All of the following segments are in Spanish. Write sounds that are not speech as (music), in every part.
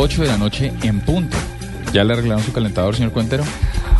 Ocho de la noche en punto. ¿Ya le arreglaron su calentador, señor Cuentero?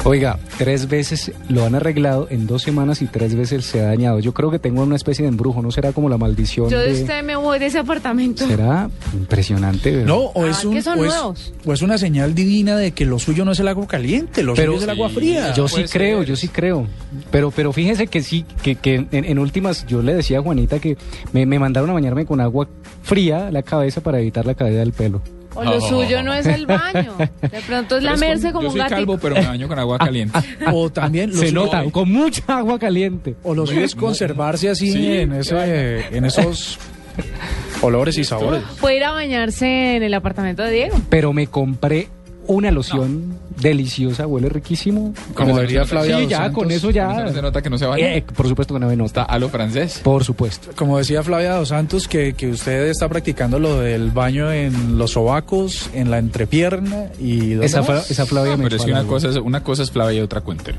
Oiga, tres veces lo han arreglado en dos semanas y tres veces se ha dañado. Yo creo que tengo una especie de embrujo, ¿no será como la maldición Yo de usted me voy de ese apartamento. Será impresionante, ¿verdad? No, o es, Ah, un, que son o, es, nuevos. o es una señal divina de que lo suyo no es el agua caliente, lo Pero suyo es el agua fría. Yo sí creo, ser. yo sí creo. Pero, pero fíjese que sí, que, que en, en últimas yo le decía a Juanita que me, me mandaron a bañarme con agua fría la cabeza para evitar la caída del pelo. O lo suyo no es el baño. De pronto es lamerse como Yo un soy gatito. calvo, pero me baño con agua (laughs) caliente. O también lo Se suyo- nota, con mucha agua caliente. O lo suyo es conservarse así Sí, en, ese, en esos olores y sabores. Puede ir a bañarse en el apartamento de Diego. Pero me compré una loción deliciosa, huele riquísimo. Como diría Flavia Sí, ya, Santos. con eso ya. no se nota que no se baña. Eh, por supuesto que no me Está nota. a lo francés. Por supuesto. Como decía Flavia Dos Santos, que, que usted está practicando lo del baño en los sobacos, en la entrepierna y... ¿dónde Esa, Flavia me Pero es que echó una cosa, es, una cosa es Flavia y otra Cuentero.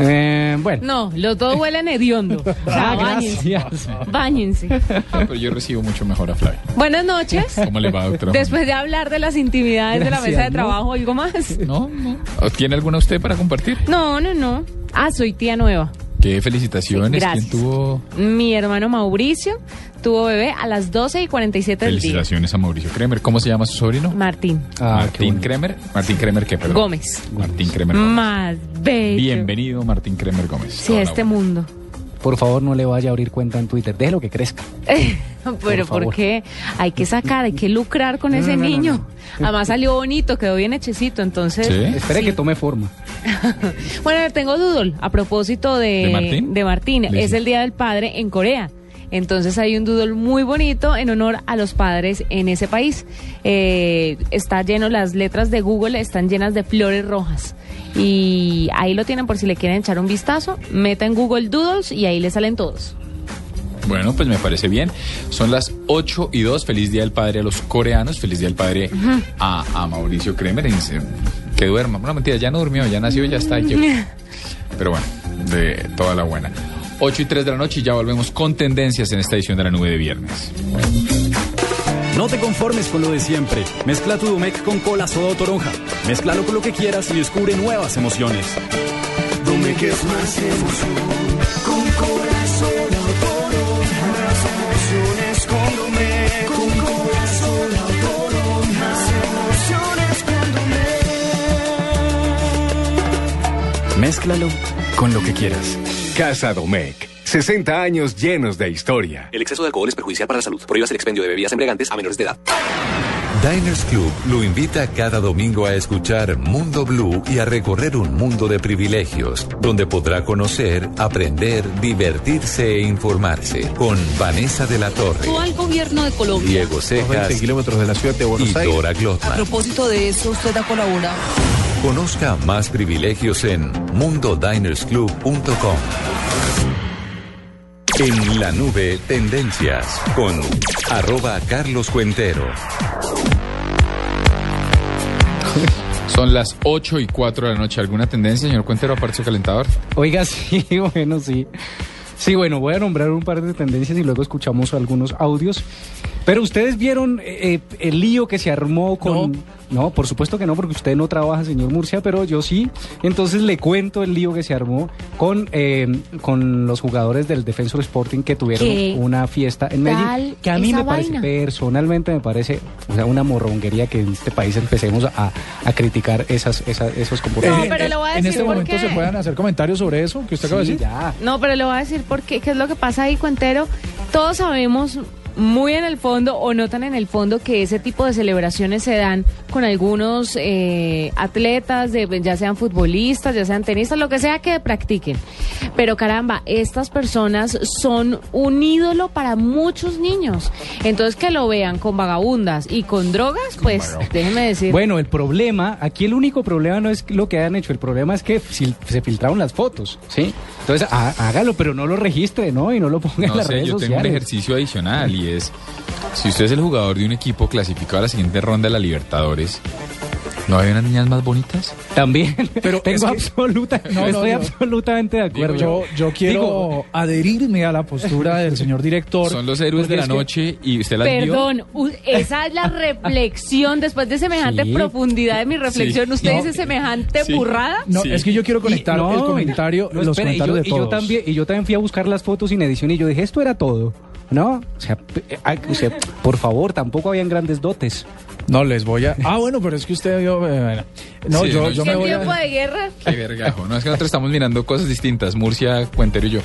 Eh, bueno. No, los dos huelen hediondo. (laughs) O sea, Ah, báñense. gracias. Báñense. Ah, pero yo recibo mucho mejor a Flavia. Buenas noches. ¿Cómo le va, doctora? Después de hablar de las intimidades de la mesa de ¿no? Trabajo, ¿algo más? No, no. ¿Tiene alguna usted para compartir? No, no, no. Ah, soy tía nueva. Qué felicitaciones. Sí, gracias. ¿Quién tuvo Mi hermano Mauricio tuvo bebé a las 12 y 47 del día. felicitaciones a Mauricio Kremer? ¿Cómo se llama su sobrino? Martín Ah, Martín. Kremer. Martín Kremer, ¿qué? Perdón. Gómez. Martín Kremer Gómez. Más bello. Bienvenido, Martín Kremer Gómez. Sí, a este buena. mundo. Por favor, no le vaya a abrir cuenta en Twitter. Déjelo que crezca. (laughs) Pero ¿por, qué? Hay que sacar, hay que lucrar con ese no, no, niño. Además salió bonito, quedó bien hechecito, entonces... ¿Sí? Espere Sí. que tome forma. (laughs) Bueno, tengo doodle a propósito de, ¿De Martín? de Martín. Es el Día del Padre en Corea. Entonces hay un doodle muy bonito en honor a los padres en ese país. Eh, está lleno, las letras de Google están llenas de flores rojas. Y ahí lo tienen por si le quieren echar un vistazo. Meta en Google Doodles y ahí le salen todos. Bueno, pues me parece bien. Son las 8 y 2. Feliz Día del Padre a los coreanos. Feliz Día del Padre a, a Mauricio Kremer. Que duerma. Bueno, mentira, ya no durmió, ya nació, ya está. llegó. (laughs) Pero bueno, de toda la buena. 8 y 3 de la noche y ya volvemos con tendencias en esta edición de la nube de viernes. No te conformes con lo de siempre. Mezcla tu Domec con cola, soda o toronja. Mézclalo con lo que quieras y descubre nuevas emociones. Domec es más emoción. Con corazón toronja. Más emociones con Domec. Con corazón toronja. Más emociones con Domec. Mézclalo con lo que quieras. Casa Domecq. 60 años llenos de historia. El exceso de alcohol es perjudicial para la salud. Prohíbas el expendio de bebidas embriagantes a menores de edad. Diners Club lo invita cada domingo a escuchar Mundo Blue y a recorrer un mundo de privilegios, donde podrá conocer, aprender, divertirse e informarse con Vanessa de la Torre, al gobierno de Colombia. Diego Cejas kilómetros de la ciudad de y Dora A Glotman. propósito de eso, usted ha colaborado. Conozca más privilegios en mundodinersclub.com. En la nube, tendencias con arroba Carlos Cuentero. Son las 8 y 4 de la noche. ¿Alguna tendencia, señor Cuentero, aparte de su calentador? Oiga, (laughs) sí, bueno, sí. Sí, bueno, voy a nombrar un par de tendencias y luego escuchamos algunos audios. Pero ustedes vieron eh, el lío que se armó con... No, por supuesto que no, porque usted no trabaja, señor Murcia, pero yo sí. Entonces le cuento el lío que se armó con, eh, con los jugadores del Defensor Sporting que tuvieron ¿Qué una fiesta en Medellín. Que a mí me parece, vaina? personalmente me parece o sea, una morronguería que en este país empecemos a, a criticar esas, esas- esos Eh, comportamientos. pero le voy a en decir este por momento qué. se pueden hacer comentarios sobre eso que usted acaba de Sí, decir. ya. No, pero le voy a decir por qué, qué es lo que pasa ahí, Cuentero. Todos sabemos muy en el fondo o no tan en el fondo que ese tipo de celebraciones se dan con algunos eh, atletas, de, ya sean futbolistas, ya sean tenistas, lo que sea que practiquen. Pero caramba, estas personas son un ídolo para muchos niños. Entonces que lo vean con vagabundas y con drogas, pues déjeme decir. Bueno, el problema, aquí el único problema no es lo que hayan hecho, el problema es que si- se filtraron las fotos, ¿sí? Entonces há- hágalo, pero no lo registre, ¿no? Y no lo ponga en No las sé, redes yo tengo sociales. un ejercicio adicional y es, si usted es el jugador de un equipo clasificado a la siguiente ronda de la Libertadores, ¿no hay unas niñas más bonitas? También, Pero (laughs) tengo es que- absoluta, (laughs) No, no, estoy no. absolutamente de acuerdo. Yo, yo quiero Digo, adherirme a la postura del señor director. Son los héroes de la que- noche y usted las vio. Perdón, esa es la (laughs) reflexión. Después de semejante Sí. profundidad de mi reflexión, Sí. ¿usted No. dice semejante Sí. burrada? No, Sí. es que yo quiero conectar y- no, el comentario, no, los espere, y yo, de y yo todos. también, y yo también fui a buscar las fotos sin edición y yo dije, esto era todo. ¿No? O sea, p- eh, o sea, por favor, tampoco habían grandes dotes. No les voy a. Ah, bueno, pero es que usted vio. eh, bueno. No, Sí, yo, no, yo ¿Qué me voy tiempo a. de guerra? Qué vergajo. No, es que nosotros estamos mirando cosas distintas. Murcia, Cuentero y yo.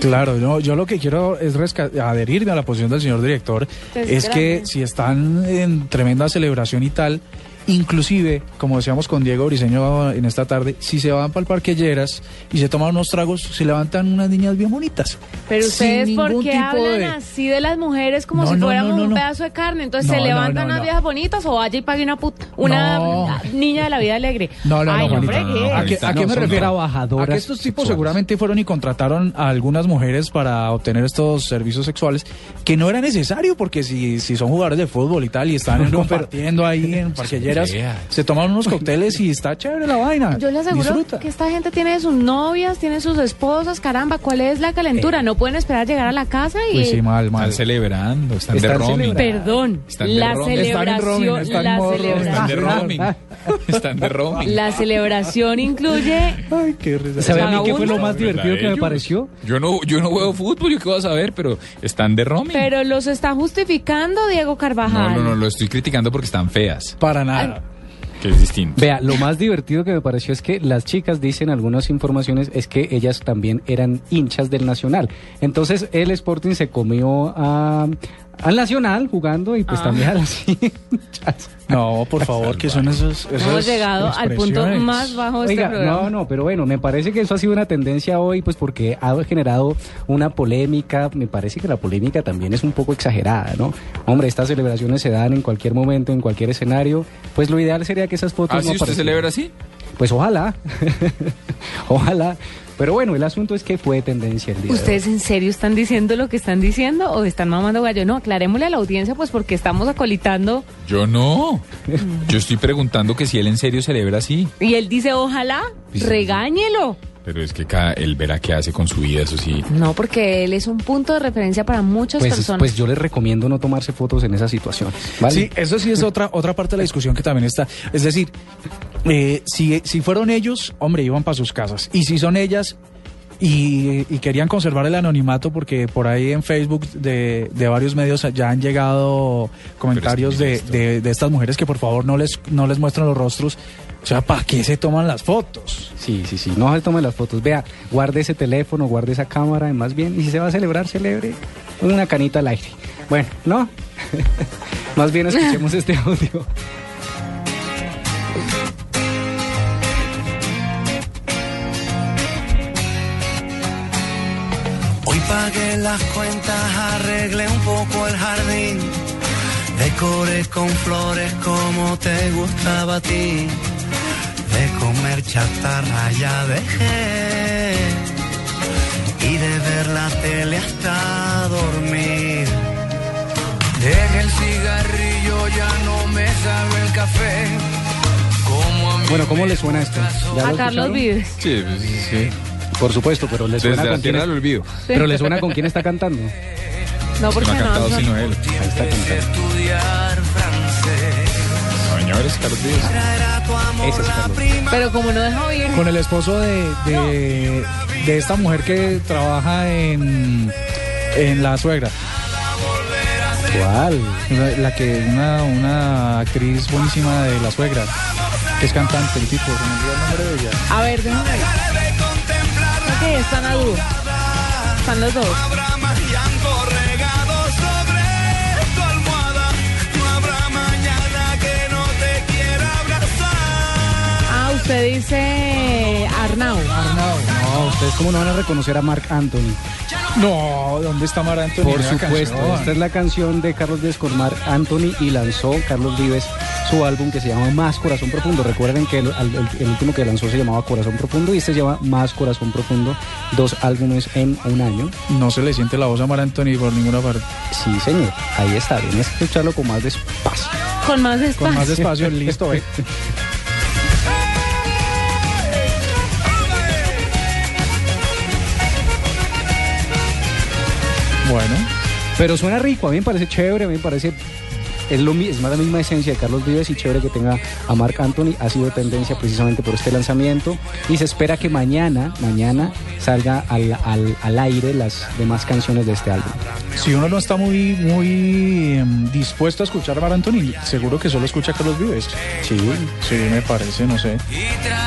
Claro, no, yo lo que quiero es adherirme a la posición del señor director. Pues es que si están en tremenda celebración y tal, inclusive, como decíamos con Diego Briseño en esta tarde, si se van para el Parque Lleras y se toman unos tragos, se levantan unas niñas bien bonitas. Pero ustedes, ¿por qué hablan de- así de las mujeres como No, si no, fuéramos no, no, un no. pedazo de carne? Entonces No, se levantan no, unas viejas bonitas o vaya y pague una puta, una No. niña de la vida alegre. (laughs) No, no, Ay, no, Juanita. fregué. no, no, ¿A qué, a qué No, me refiero? trabajadoras A que estos tipos sexuales. seguramente fueron y contrataron a algunas mujeres para obtener estos servicios sexuales, que no era necesario, porque si, si son jugadores de fútbol y tal, y están compartiendo ahí en (laughs) feas. se toman unos cócteles y está chévere la vaina. Yo le aseguro Disfruta. que esta gente tiene sus novias, tiene sus esposas, caramba, ¿cuál es la calentura? No pueden esperar llegar a la casa y... Pues sí, mal, mal. Están celebrando, están, de Están roaming. celebrando. Perdón, Están de la roaming. Están en roaming, celebración, están la Están de celebración, roaming. (laughs) Están de roaming. la celebración incluye Ay, qué risa. ¿Sabe a mí qué fue lo más divertido que me pareció? Yo no, yo no juego fútbol, yo qué voy a saber, pero están de roaming. Pero los está justificando Diego no, Carvajal. no, no, lo estoy criticando porque están feas, Para nada. que es distinto. Vea, lo más divertido que me pareció es que las chicas dicen algunas informaciones es que ellas también eran hinchas del Nacional. Entonces el Sporting se comió a, al Nacional jugando y pues Ah. también a las (laughs) hinchas. No, por favor, que son esos. Hemos llegado al punto más bajo de Oiga, este programa. no, no, pero bueno, me parece que eso ha sido una tendencia hoy, pues porque ha generado una polémica. Me parece que la polémica también es un poco exagerada, ¿no? Hombre, estas celebraciones se dan en cualquier momento, en cualquier escenario. Pues lo ideal sería que esas fotos ¿Ah, no sí? ¿Usted celebra así? Pues ojalá, (laughs) ojalá. Pero bueno, el asunto es que fue tendencia el día. de hoy. ¿Ustedes en serio están diciendo lo que están diciendo o están mamando gallo? No, aclarémosle a la audiencia, pues porque estamos acolitando. Yo no. Yo estoy preguntando que si él en serio celebra así. Y él dice, ojalá, Sí. regáñelo. Pero es que cada, él verá qué hace con su vida, eso sí. No, porque él es un punto de referencia para muchas Pues, personas. pues yo les recomiendo no tomarse fotos en esa situación. ¿vale? Sí, eso sí es otra, otra parte de la discusión que también está. Es decir, eh, si, si fueron ellos, hombre, iban para sus casas. Y si son ellas y, y querían conservar el anonimato, porque por ahí en Facebook de, de varios medios ya han llegado comentarios de, es que de, de estas mujeres que por favor no les, no les muestran los rostros. O sea, ¿para qué se toman las fotos? Sí, sí, sí. No se tomen las fotos. Vea, guarde ese teléfono, guarde esa cámara, y más bien. Y si se va a celebrar, celebre una canita al aire. Bueno, ¿no? (laughs) más bien escuchemos este audio. Hoy pagué las cuentas, arreglé un poco el jardín, decoré con flores como te gustaba a ti, chatarra ya dejé y de ver la tele hasta dormir. Dejé el cigarrillo, ya no me sabe el café. Como a mí Bueno, ¿cómo le suena esto? ¿Ya a lo Carlos? Vives. Sí, sí, sí. Por supuesto, pero le suena Desde con quién es- olvido. Pero le suena con quién está cantando. No, No porque ha no. cantado no- sino él. Ahí está cantando. Señores, Carlos Vives. Ese es Carlos. Pero como no deja oír. Con el esposo de, de, de esta mujer que trabaja en, en La Suegra. ¿Cuál? La, la que, una, una actriz buenísima de La Suegra, que es cantante, el tipo, el nombre de ella. A ver, déjame ver. Ok, están a dúo. Están los dos. Usted dice Arnau. Arnau. No, ustedes cómo no van a reconocer a Mark Anthony. No, ¿dónde está Mar Anthony? Por supuesto, canción. esta es la canción de Carlos Mark Anthony y lanzó Carlos Vives su álbum que se llama Más Corazón Profundo. Recuerden que el, el- el último que lanzó se llamaba Corazón Profundo y este lleva Más Corazón Profundo, dos álbumes en un año. No se le siente la voz a Mar Anthony por ninguna parte. Sí, señor, ahí está, tienes que escucharlo con más despacio. Con más despacio. Con más despacio, listo, (laughs) ¿eh? Bueno. Pero suena rico, a mí me parece chévere, a mí me parece... Es, lo, es más la misma esencia de Carlos Vives y chévere que tenga a Marc Anthony. Ha sido tendencia precisamente por este lanzamiento y se espera que mañana, mañana salga al, al- al aire las demás canciones de este álbum. Si uno no está muy, muy em, dispuesto a escuchar a Mar Anthony, seguro que solo escucha a Carlos Vives. Sí. Sí, me parece, no sé.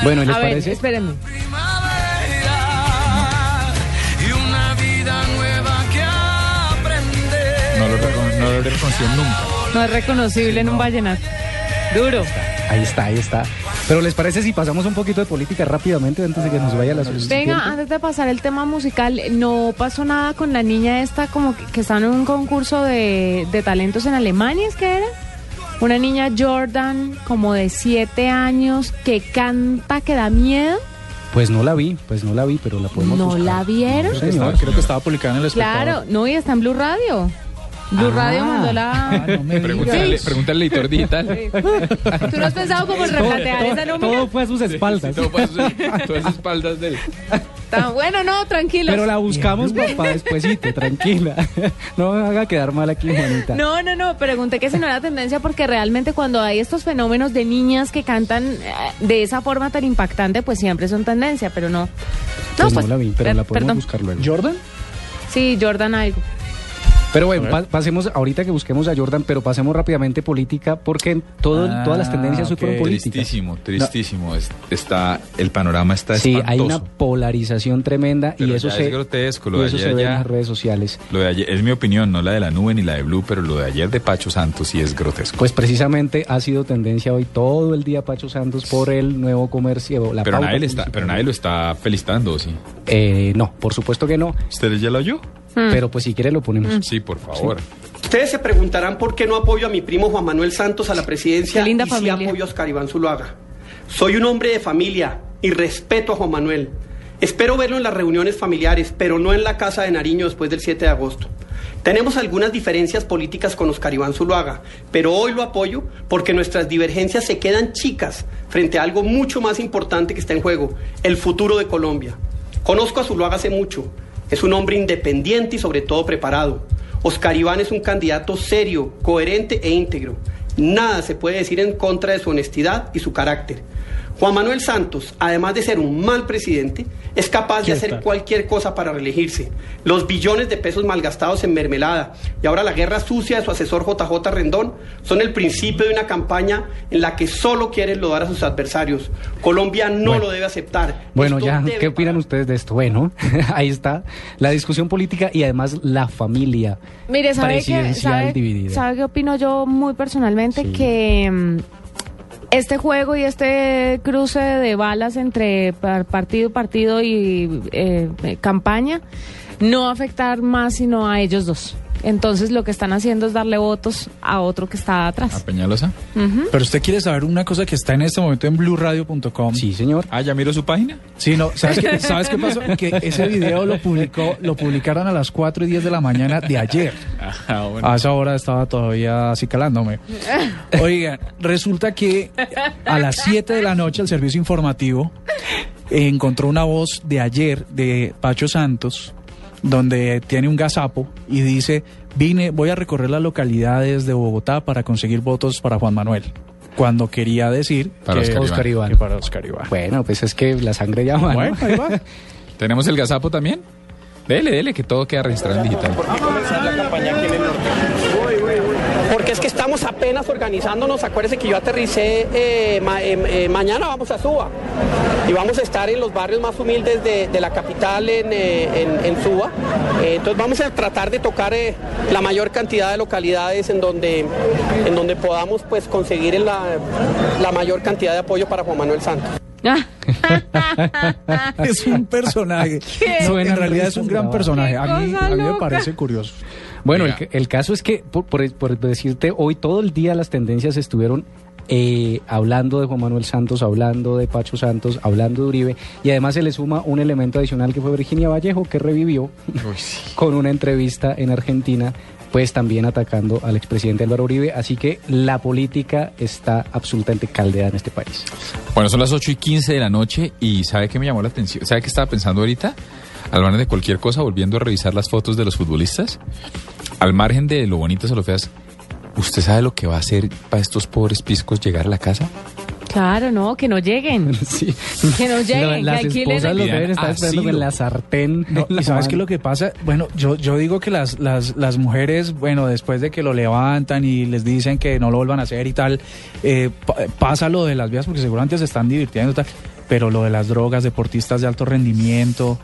Bueno, ¿les A ver, parece? espérenme. No nunca. Es reconocible en un vallenato. Duro. Ahí está, ahí está. Pero ¿les parece si pasamos un poquito de política rápidamente antes de que nos vaya la siguiente? Venga, antes de pasar el tema musical, no pasó nada con la niña esta como que, que está en un concurso de, de talentos en Alemania, ¿es que era? Una niña Jordan, como de siete años, que canta, que da miedo. Pues no la vi, pues no la vi, pero la podemos ¿No buscar. la vieron? No, señor. Creo que estaba publicada en el espectador. Claro, no, y está en Blue Radio. Blue Ah. Radio mandó la... Pregúntale, pregúntale al editor digital. ¿Tú no has pensado como en replantear esa nómina? Todo fue a sus espaldas. Todo fue a sus- todas las espaldas de él. Tan bueno, no, tranquilo. Pero la buscamos para despuesito, tranquila. No me haga quedar mal aquí, Juanita. No, no, no, pregunté que si no era tendencia porque realmente cuando hay estos fenómenos de niñas que cantan eh, de esa forma tan impactante, pues siempre son tendencia, pero no. Pues no la vi, pero per- la podemos perdón. buscar luego. ¿Jordan? Sí, Jordan algo. Pero bueno, pa- pasemos ahorita que busquemos a Jordan, pero pasemos rápidamente política porque todo, Ah, todas las tendencias hoy fueron políticas. Tristísimo, tristísimo. Es- Está, el panorama está Sí, hay una polarización tremenda Pero y eso se es grotesco. Lo y de eso ayer se ve ya- en las redes sociales. Lo de ayer, es mi opinión, no la de la nube ni la de Blue, pero lo de ayer de Pacho Santos sí es grotesco. Pues precisamente ha sido tendencia hoy todo el día Pacho Santos por el nuevo comercio, la pero, nadie está, pero nadie lo está felicitando, ¿sí? Eh, no, por supuesto que no, ¿Ustedes ya lo oyó? Pero pues si quiere lo ponemos. Sí, por favor. Ustedes se preguntarán por qué no apoyo a mi primo Juan Manuel Santos a la presidencia Qué linda y familia. sí apoyo a Oscar Iván Zuluaga. Soy un hombre de familia y respeto a Juan Manuel. Espero verlo en las reuniones familiares, pero no en la casa de Nariño después del 7 de agosto. Tenemos algunas diferencias políticas con Oscar Iván Zuluaga, pero hoy lo apoyo porque nuestras divergencias se quedan chicas frente a algo mucho más importante que está en juego, el futuro de Colombia. Conozco a Zuluaga hace mucho. Es un hombre independiente y sobre todo preparado. Oscar Iván es un candidato serio, coherente e íntegro. Nada se puede decir en contra de su honestidad y su carácter. Juan Manuel Santos, además de ser un mal presidente, es capaz de hacer cualquier cosa para reelegirse. Los billones de pesos malgastados en mermelada y ahora la guerra sucia de su asesor JJ Rendón son el principio de una campaña en la que solo quiere lodar a sus adversarios. Colombia no Bueno. lo debe aceptar. Bueno, Esto ya, debe ¿qué opinan ustedes de esto? Bueno, (laughs) ahí está la discusión política y además la familia Mire, ¿sabe qué, presidencial sabe, dividida. sabe qué opino yo muy personalmente? Que mm, este juego y este cruce de balas entre par- partido, partido y eh, campaña no va a afectar más sino a ellos dos. Entonces lo que están haciendo es darle votos a otro que está ¿A atrás. Peñalosa? Ujú. Pero usted quiere saber una cosa que está en este momento en blueradio.com. Sí, señor. Ah, ¿ya miro su página? Sí, no, ¿sabes qué, (laughs) ¿sabes qué pasó? Que ese video lo publicó, lo publicaron a las 4 y 10 de la mañana de ayer. Ah, bueno. A esa hora estaba todavía así calándome. Oigan, resulta que a las 7 de la noche el servicio informativo encontró una voz de ayer de Pacho Santos donde tiene un gazapo y dice, vine, voy a recorrer las localidades de Bogotá para conseguir votos para Juan Manuel. cuando quería decir Para que, Oscar Iván. que para Oscar Iván. Bueno, pues es que la sangre llama, ¿no? Bueno, ahí va. (laughs) ¿Tenemos el gazapo también? Dele, dele, que todo queda registrado en digital. Porque es que estamos apenas organizándonos. Acuérdense que yo aterricé eh, ma- eh, eh, mañana vamos a Suba y vamos a estar en los barrios más humildes de, de la capital en, eh, en- en Suba. Eh, entonces vamos a tratar de tocar eh, la mayor cantidad de localidades en donde, en donde podamos pues conseguir la, la mayor cantidad de apoyo para Juan Manuel Santos. (laughs) es un personaje. En realidad es un gran personaje. A mí, a mí me parece curioso. Bueno, el, el caso es que, por, por- por decirte, hoy todo el día las tendencias estuvieron eh, hablando de Juan Manuel Santos, hablando de Pacho Santos, hablando de Uribe, y además se le suma un elemento adicional que fue Virginia Vallejo, que revivió (laughs) con una entrevista en Argentina, pues también atacando al expresidente Álvaro Uribe, así que la política está absolutamente caldeada en este país. Bueno, son las 8 y 15 de la noche y ¿sabe qué me llamó la atención? ¿Sabe qué estaba pensando ahorita? Al margen de cualquier cosa, volviendo a revisar las fotos de los futbolistas, al margen de lo bonitas o lo feas, ¿usted sabe lo que va a hacer para estos pobres piscos llegar a la casa? Claro, no, que no lleguen. (laughs) Que no lleguen. Las que esposas los deben estar esperando en la sartén. No, ¿Y sabes mano. qué es lo que pasa? Bueno, yo, yo digo que las, las, las mujeres, bueno, después de que lo levantan y les dicen que no lo vuelvan a hacer y tal, eh, pa- pasa lo de las vías porque seguramente se están divirtiendo y tal, pero lo de las drogas, deportistas de alto rendimiento.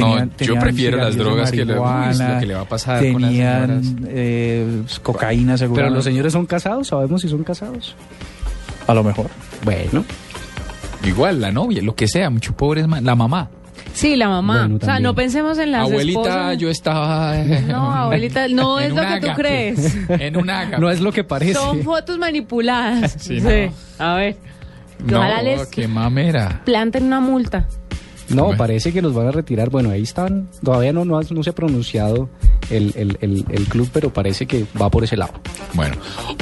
No, yo prefiero las drogas que lo- lo que le va a pasar con las Tenían señoras. eh, cocaína, seguro. Pero los señores son casados, sabemos si son casados. A lo mejor. Bueno. Igual, la novia, lo que sea, mucho pobre es ma- la mamá. Sí, la mamá. Bueno, o sea, no pensemos en las Abuelita, esposas. yo estaba... No, abuelita, (laughs) no es lo que tú crees. (laughs) En un ágape. No es lo que parece. Son fotos manipuladas. Sí, Sí. no. A ver. No, Ojalá les qué mamera. planten una multa. No, parece que los van a retirar. Bueno, ahí están. Todavía no, no, no se ha pronunciado el, el- el- el club, pero parece que va por ese lado. Bueno,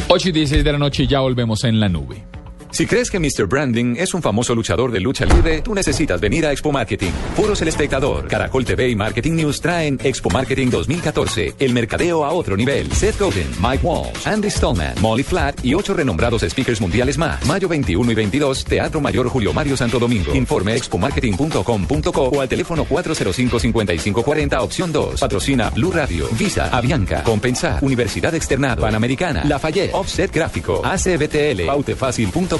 8 y 16 de la noche y ya volvemos en la nube. Si crees que Mr. Branding es un famoso luchador de lucha libre, tú necesitas venir a Expo Marketing. Foros El Espectador, Caracol TV y Marketing News traen Expo Marketing 2014, el mercadeo a otro nivel. Seth Godin, Mike Walsh, Andy Stallman, Molly Flat y ocho renombrados speakers mundiales más. Mayo 21 y 22, Teatro Mayor Julio Mario Santo Domingo. Informe expomarketing.com.co o al teléfono 405-5540, opción 2. Patrocina Blue Radio, Visa, Avianca, Compensar, Universidad Externado, Panamericana, Lafayette, Offset Gráfico, ACBTL, pautefacil.com.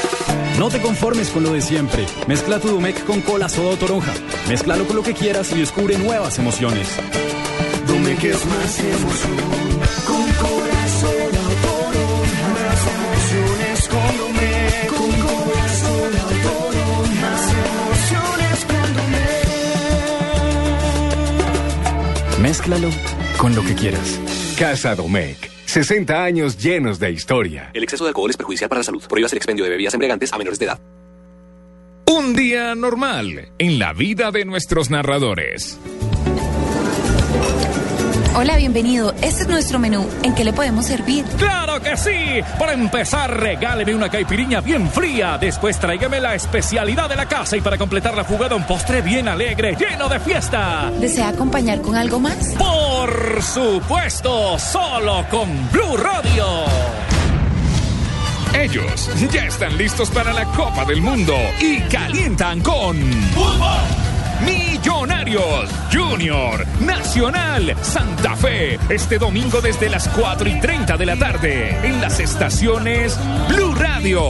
No te conformes con lo de siempre. Mezcla tu Domec con cola soda o toronja. Mézclalo con lo que quieras y descubre nuevas emociones. Domec es más emoción. Con corazón autónomo. Más emociones con Domec. Con corazón autónomo. Más emociones con Domec. Mézclalo con lo que quieras. Casa Domecq. 60 años llenos de historia. El exceso de alcohol es perjudicial para la salud. Prohíbas el expendio de bebidas embriagantes a menores de edad. Un día normal en la vida de nuestros narradores. Hola, bienvenido. Este es nuestro menú. ¿En qué le podemos servir? ¡Claro que sí! Para empezar, regáleme una caipiriña bien fría. Después tráigame la especialidad de la casa y para completar la jugada un postre bien alegre, lleno de fiesta. ¿Desea acompañar con algo más? Por supuesto, solo con Blue Radio. Ellos ya están listos para la Copa del Mundo y calientan con Millonarios Junior Nacional Santa Fe este domingo desde las 4 y 30 de la tarde en las estaciones Blue Radio.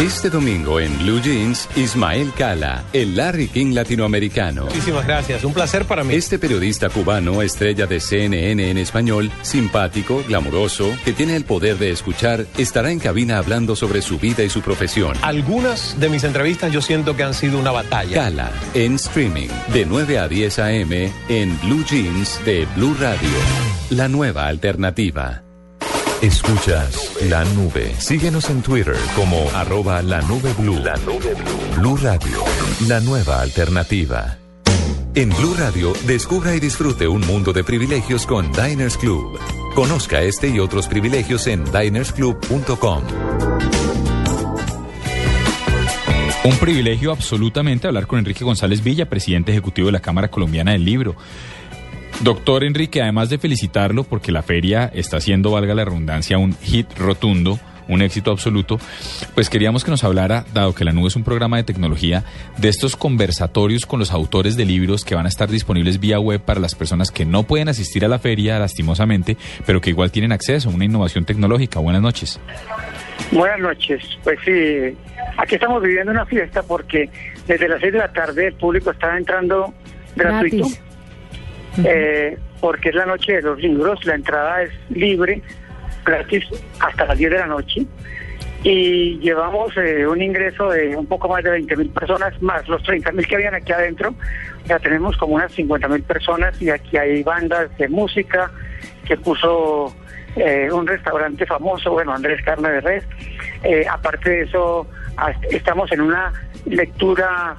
Este domingo en Blue Jeans, Ismael Cala, el Larry King latinoamericano. Muchísimas gracias, un placer para mí. Este periodista cubano, estrella de CNN en español, simpático, glamuroso, que tiene el poder de escuchar, estará en cabina hablando sobre su vida y su profesión. Algunas de mis entrevistas yo siento que han sido una batalla. Cala, en streaming, de 9 a 10 a.m. en Blue Jeans de Blue Radio. La nueva alternativa. Escuchas la nube. Síguenos en Twitter como arroba la nube blue. La nube blue. Blue Radio, la nueva alternativa. En Blue Radio, descubra y disfrute un mundo de privilegios con Diners Club. Conozca este y otros privilegios en dinersclub.com. Un privilegio absolutamente hablar con Enrique González Villa, presidente ejecutivo de la Cámara Colombiana del Libro. Doctor Enrique, además de felicitarlo porque la feria está haciendo, valga la redundancia, un hit rotundo, un éxito absoluto, pues queríamos que nos hablara, dado que la nube es un programa de tecnología, de estos conversatorios con los autores de libros que van a estar disponibles vía web para las personas que no pueden asistir a la feria, lastimosamente, pero que igual tienen acceso a una innovación tecnológica. Buenas noches. Buenas noches. Pues sí, aquí estamos viviendo una fiesta porque desde las seis de la tarde el público está entrando gratuito. Gratis. Eh, porque es la noche de los libros, la entrada es libre, gratis hasta las 10 de la noche. Y llevamos eh, un ingreso de un poco más de 20 mil personas, más los 30 mil que habían aquí adentro, ya tenemos como unas 50 mil personas y aquí hay bandas de música que puso eh, un restaurante famoso, bueno, Andrés Carne de Res. Aparte de eso, estamos en una lectura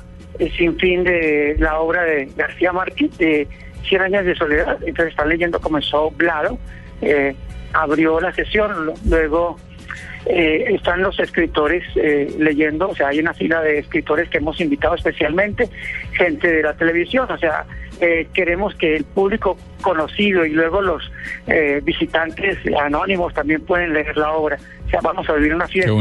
sin fin de la obra de García Márquez, de Cien años de soledad. Entonces están leyendo, comenzó Blado, eh, abrió la sesión, luego eh, están los escritores eh, leyendo, o sea, hay una fila de escritores que hemos invitado especialmente, gente de la televisión, o sea, eh, queremos que el público conocido y luego los eh, visitantes anónimos también pueden leer la obra. O sea, vamos a vivir una fiesta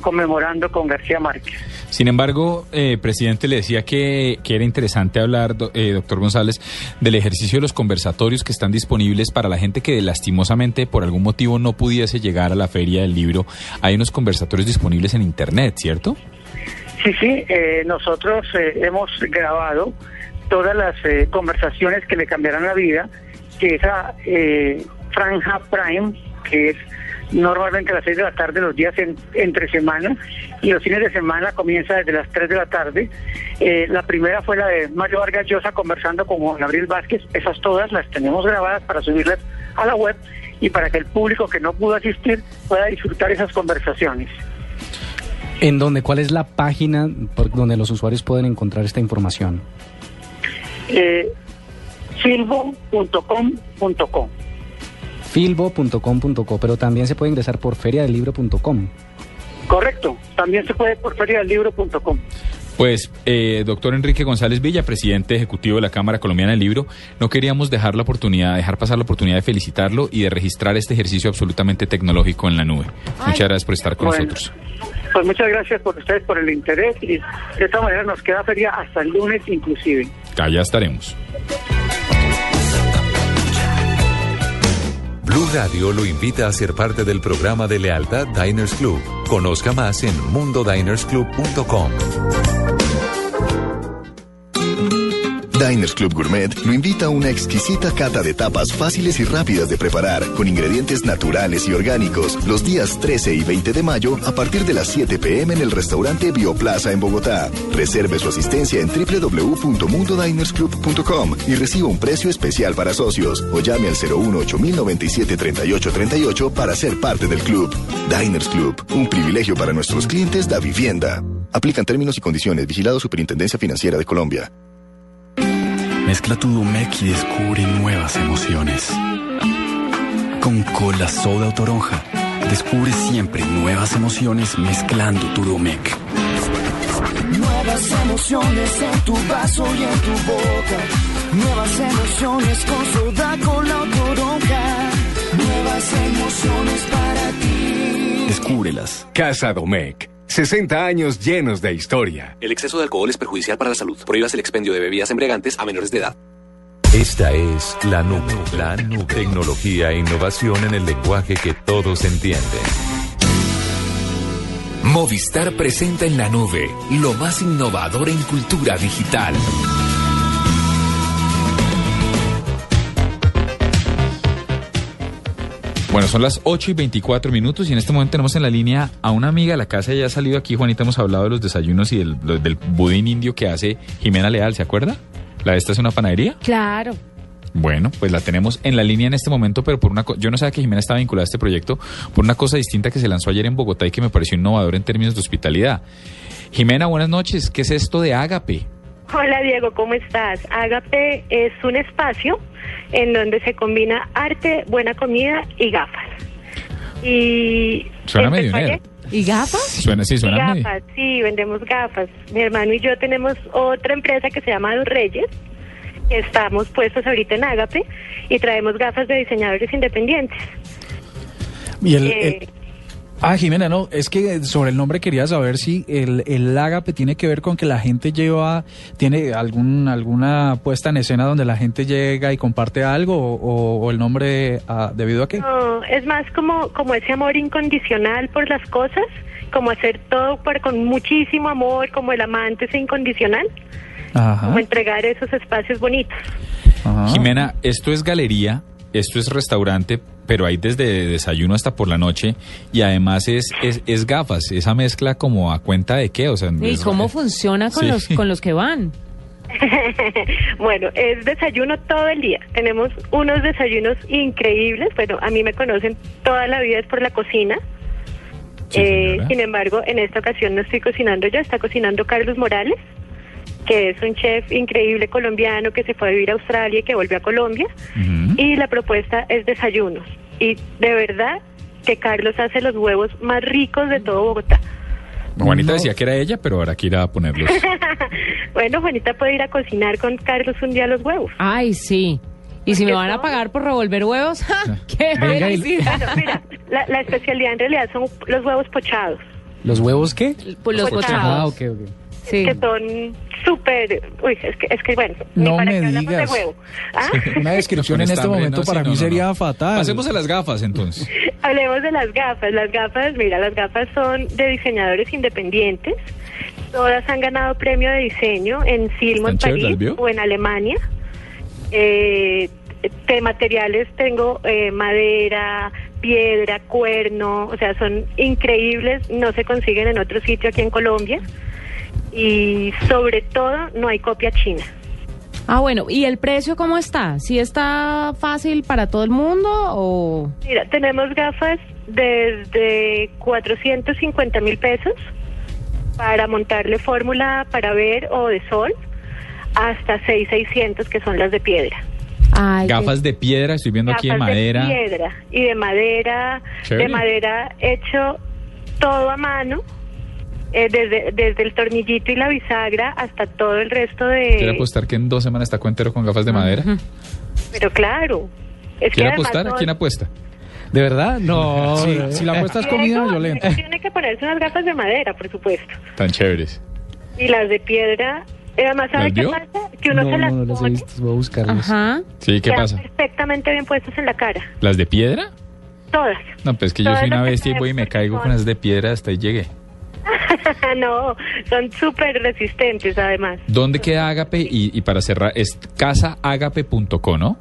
conmemorando con García Márquez. Sin embargo, eh, presidente, le decía que, que era interesante hablar, do- eh, doctor González, del ejercicio de los conversatorios que están disponibles para la gente que lastimosamente por algún motivo no pudiese llegar a la feria del libro. Hay unos conversatorios disponibles en Internet, ¿cierto? Sí, sí, eh, nosotros eh, hemos grabado todas las eh, conversaciones que le cambiarán la vida, que esa eh, franja prime, que es normalmente a las 6 de la tarde los días en- entre semana, y los fines de semana comienza desde las 3 de la tarde. Eh, la primera fue la de Mario Vargas Llosa conversando con Gabriel Vázquez, esas todas las tenemos grabadas para subirlas a la web y para que el público que no pudo asistir pueda disfrutar esas conversaciones. ¿En dónde? ¿Cuál es la página por donde los usuarios pueden encontrar esta información? Eh, silvo.com.co. filbo.com.co, pero también se puede ingresar por feriadelibro.com. Correcto, también se puede por feriadelibro.com. Pues, eh, doctor Enrique González Villa, presidente ejecutivo de la Cámara Colombiana del Libro, no queríamos dejar la oportunidad, dejar pasar la oportunidad de felicitarlo y de registrar este ejercicio absolutamente tecnológico en la nube. Muchas gracias por estar con Bueno. nosotros. Pues muchas gracias por ustedes por el interés y de esta manera nos queda feria hasta el lunes inclusive. Allá estaremos. Blue Radio lo invita a ser parte del programa de lealtad Diners Club. Conozca más en mundodinersclub.com. Diners Club Gourmet lo invita a una exquisita cata de tapas fáciles y rápidas de preparar, con ingredientes naturales y orgánicos, los días 13 y 20 de mayo a partir de las 7 pm en el restaurante Bioplaza en Bogotá. Reserve su asistencia en www.mundodinersclub.com y reciba un precio especial para socios o llame al 018 097 3838 para ser parte del club. Diners Club, un privilegio para nuestros clientes da vivienda. Aplican términos y condiciones. Vigilado Superintendencia Financiera de Colombia. Mezcla tu Domec y descubre nuevas emociones. Con cola soda o toronja, descubre siempre nuevas emociones mezclando tu Domec. Nuevas emociones en tu vaso y en tu boca. Nuevas emociones con soda, cola o toronja. Nuevas emociones para ti. Descúbrelas. Casa Domecq. 60 años llenos de historia. El exceso de alcohol es perjudicial para la salud. Prohíbas el expendio de bebidas embriagantes a menores de edad. Esta es la nube. La nube. Tecnología e innovación en el lenguaje que todos entienden. Movistar presenta en la nube lo más innovador en cultura digital. Bueno, son las 8 y 24 minutos y en este momento tenemos en la línea a una amiga de la casa. Ya ha salido aquí, Juanita, hemos hablado de los desayunos y del, budín indio que hace Jimena Leal, ¿se acuerda? La de esta es una panadería. Claro. Bueno, pues la tenemos en la línea en este momento, pero por una co- yo no sabía que Jimena estaba vinculada a este proyecto por una cosa distinta que se lanzó ayer en Bogotá y que me pareció innovador en términos de hospitalidad. Jimena, buenas noches. ¿Qué es esto de Ágape? Hola Diego, ¿cómo estás? Agape es un espacio en donde se combina arte, buena comida y gafas. Y Suena empezó medio. ¿Y gafas? Suena, sí, suena y medio. sí, vendemos gafas. Mi hermano y yo tenemos otra empresa que se llama Los Reyes. que Estamos puestos ahorita en Agape y traemos gafas de diseñadores independientes. Y el, Eh, el- Ah, Jimena, no, es que sobre el nombre quería saber si el, el ágape tiene que ver con que la gente lleva, tiene algún, alguna puesta en escena donde la gente llega y comparte algo o, o el nombre ah, debido a qué? No, es más como, como ese amor incondicional por las cosas, como hacer todo por, con muchísimo amor, como el amante ese incondicional, Ajá. como entregar esos espacios bonitos. Jimena, esto es galería, esto es restaurante, pero hay desde desayuno hasta por la noche y además es, es, es gafas, esa mezcla como a cuenta de qué, o sea, ¿Y es- cómo funciona con, Sí. los, con los que van? (laughs) bueno, es desayuno todo el día. Tenemos unos desayunos increíbles. Bueno, a mí me conocen toda la vida es por la cocina. Eh, sin embargo, en esta ocasión no estoy cocinando yo, está cocinando Carlos Morales, que es un chef increíble colombiano que se fue a vivir a Australia y que volvió a Colombia. Y la propuesta es desayunos. Y de verdad que Carlos hace los huevos más ricos de todo Bogotá. Juanita decía que era ella, pero ahora que irá a ponerlos. (laughs) bueno, Juanita puede ir a cocinar con Carlos un día los huevos. Ay, sí. Y si me van a pagar por revolver huevos, ¡ja! (laughs) ¡qué Venga, y- felicidad! Bueno, mira, la, la especialidad en realidad son los huevos pochados, ¿Los huevos qué? Pues los Pochados. Ah, ok, que son súper... Uy, es que, es que bueno, ni No para me hablamos digas. de huevo. ¿Ah? (laughs) Una descripción en este momento no, para sí, mí no, sería no. fatal. Pasemos a las gafas entonces. (laughs) Hablemos de las gafas. Las gafas, mira, las gafas son de diseñadores independientes. Todas han ganado premio de diseño en Silmo en ¿Están chéveres, París o en Alemania. Eh, de materiales tengo eh, madera, piedra, cuerno, o sea, son increíbles, no se consiguen en otro sitio aquí en Colombia. Y sobre todo, no hay copia china. Ah, bueno, ¿y el precio cómo está? ¿Sí está fácil para todo el mundo o...? Mira, tenemos gafas desde 450 mil pesos para montarle fórmula para ver o de sol hasta 6600 que son las de piedra. Ay, Gafas de piedra, estoy viendo aquí de madera. piedra y de madera, Chévere. de madera hecho todo a mano. Eh, desde, desde el tornillito y la bisagra hasta todo el resto ¿Quiere de... apostar que en dos semanas está cuentero con gafas de madera? Pero claro. Es que ¿Quiere además apostar? son- ¿Quién apuesta? ¿De verdad? No. (laughs) Sí, si la apuesta es comida, yo le entro. Tiene que ponerse unas gafas de madera, por supuesto. Tan chéveres. Y las de piedra, eh, además, ¿sabe ¿Las qué vio? pasa? Que uno no, se las no, no las he pone, visto. Voy a buscarlas. Ajá. Sí, ¿qué pasa? perfectamente bien puestas en la cara. ¿Las de piedra? Todas. No, pues que yo Todas soy una que bestia y voy y me caigo con las de piedra hasta ahí llegué. (laughs) no, son súper resistentes, además. ¿Dónde queda Ágape? Y, y para cerrar, es casaagape.co, ¿no?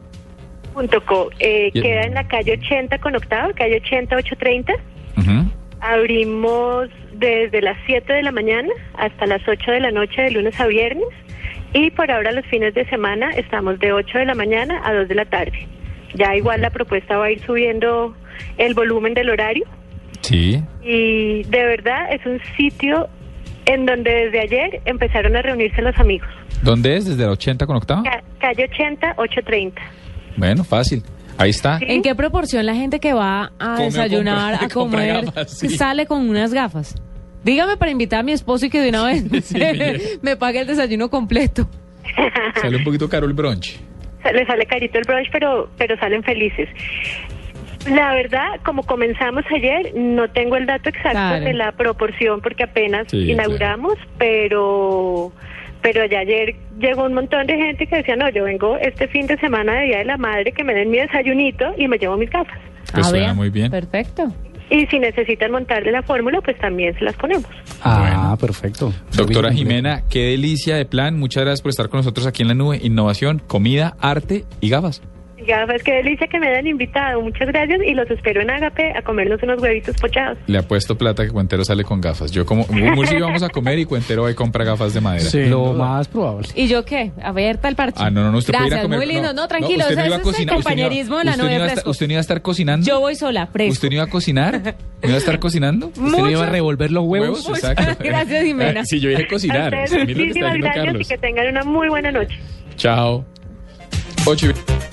Punto co. Eh, Y- queda en la calle 80 con octavo, calle 80, 830. Ujú. Abrimos desde las 7 de la mañana hasta las 8 de la noche de lunes a viernes. Y por ahora los fines de semana estamos de 8 de la mañana a 2 de la tarde. Ya igual la propuesta va a ir subiendo el volumen del horario. Sí. Y de verdad es un sitio en donde desde ayer empezaron a reunirse los amigos. ¿Dónde es? ¿Desde la 80 con octava? Ca- Calle 80, 830. Bueno, fácil. Ahí está. ¿En qué proporción la gente que va a Come desayunar, compra- a (laughs) comer, gafas, sí. sale con unas gafas? Dígame para invitar a mi esposo y que de una (laughs) vez (laughs) me pague el desayuno completo. Sale un poquito caro el brunch. Le sale carito el brunch, pero, pero salen felices. La verdad, como comenzamos ayer, no tengo el dato exacto Claro. de la proporción porque apenas Sí, inauguramos, pero pero ya ayer llegó un montón de gente que decía, no, yo vengo este fin de semana de Día de la Madre, que me den mi desayunito y me llevo mis gafas. Pues Ah, suena vea. muy bien. Perfecto. Y si necesitan montarle la fórmula, pues también se las ponemos. Ah, perfecto. Doctora Jimena, qué delicia de plan. Muchas gracias por estar con nosotros aquí en la nube. Innovación, comida, arte y gafas. Gafas, qué delicia que me hayan invitado. Muchas gracias y los espero en Agape a comernos unos huevitos pochados. Le apuesto plata que Cuentero sale con gafas. Yo como yo vamos a comer y Cuentero ahí compra gafas de madera. lo más probable. ¿Y yo qué? Abierta el parche. Ah, no, no, no, usted puede ir a Gracias, comer. muy lindo. No, tranquilo, usted no iba a ese es el cocinar, usted no iba- compañerismo de la usted no iba a estar-. ¿Usted no iba a estar cocinando? Yo voy sola, fresco. ¿Usted no iba a cocinar? ¿No iba a estar cocinando? (laughs) ¿Usted no iba a revolver los huevos? Exacto. (laughs) Gracias, Jimena. (laughs) Sí, yo dije A cocinar. muchísimas gracias y que tengan una muy buena noche. Chao. Ocho y-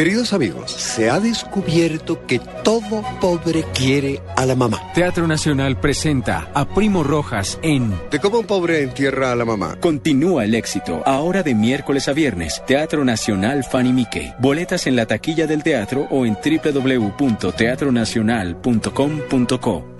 Queridos amigos, se ha descubierto que todo pobre quiere a la mamá. Teatro Nacional presenta a Primo Rojas en ¿De cómo un pobre entierra a la mamá? Continúa el éxito, ahora de miércoles a viernes. Teatro Nacional Fanny Mickey. Boletas en la taquilla del teatro o en www.teatronacional.com.co.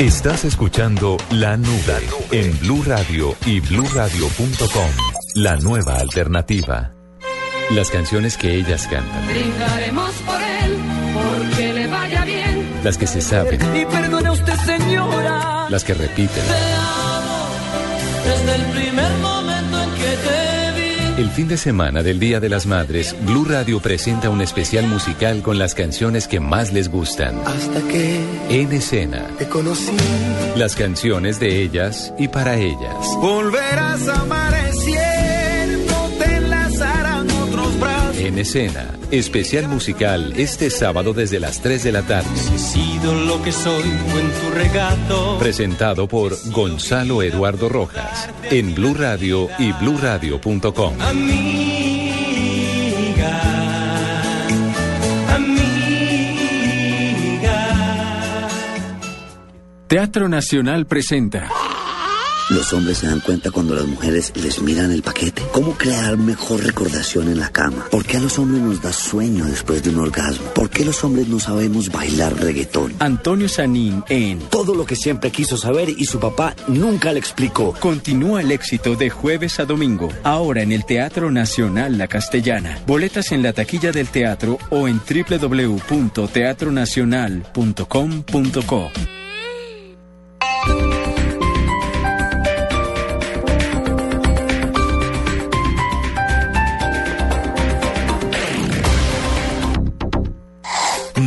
Estás escuchando La Nube en Blue Radio y bluradio.com. La nueva alternativa. Las canciones que ellas cantan, Brindaremos por él, porque le vaya bien. las que se saben, Y perdone usted, señora. las que repiten. Te amo desde el primer momento El fin de semana del Día de las Madres, Blue Radio presenta un especial musical con las canciones que más les gustan. Hasta que En escena, te conocí. las canciones de ellas y para ellas. Volverás a amanecer, En escena, especial musical este sábado desde las 3 de la tarde. He sido lo que soy en tu regato. Presentado por Gonzalo Eduardo Rojas en Blue Radio y bluradio.com. Amiga, amiga. Teatro Nacional presenta Los hombres se dan cuenta cuando las mujeres les miran el paquete. ¿Cómo crear mejor recordación en la cama? ¿Por qué a los hombres nos da sueño después de un orgasmo? ¿Por qué los hombres no sabemos bailar reggaetón? Antonio Sanín en Todo lo que siempre quiso saber y su papá nunca le explicó. Continúa el éxito de jueves a domingo, ahora en el Teatro Nacional La Castellana. Boletas en la taquilla del teatro o en www.teatronacional.com.co.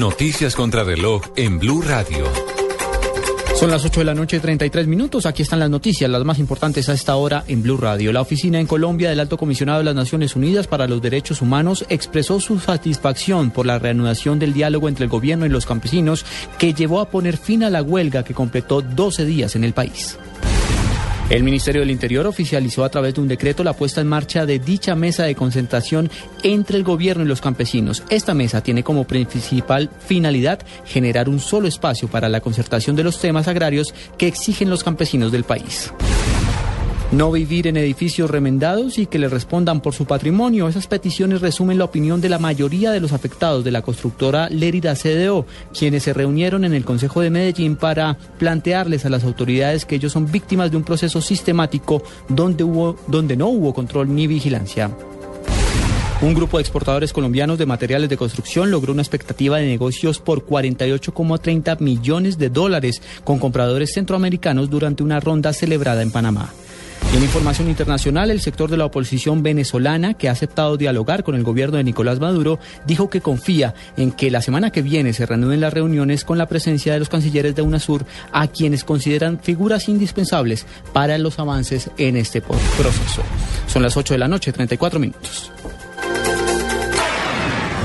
Noticias contra reloj en Blue Radio. Son las 8 de la noche, 33 minutos. Aquí están las noticias, las más importantes a esta hora en Blue Radio. La oficina en Colombia del Alto Comisionado de las Naciones Unidas para los Derechos Humanos expresó su satisfacción por la reanudación del diálogo entre el gobierno y los campesinos que llevó a poner fin a la huelga que completó 12 días en el país. El Ministerio del Interior oficializó a través de un decreto la puesta en marcha de dicha mesa de concentración entre el gobierno y los campesinos. Esta mesa tiene como principal finalidad generar un solo espacio para la concertación de los temas agrarios que exigen los campesinos del país. No vivir en edificios remendados y que le respondan por su patrimonio. Esas peticiones resumen la opinión de la mayoría de los afectados de la constructora Lérida CDO, quienes se reunieron en el Consejo de Medellín para plantearles a las autoridades que ellos son víctimas de un proceso sistemático donde, hubo, donde no hubo control ni vigilancia. Un grupo de exportadores colombianos de materiales de construcción logró una expectativa de negocios por 48,30 millones de dólares con compradores centroamericanos durante una ronda celebrada en Panamá. Y en información internacional, el sector de la oposición venezolana, que ha aceptado dialogar con el gobierno de Nicolás Maduro, dijo que confía en que la semana que viene se reanuden las reuniones con la presencia de los cancilleres de UNASUR, a quienes consideran figuras indispensables para los avances en este proceso. Son las 8 de la noche, 34 minutos.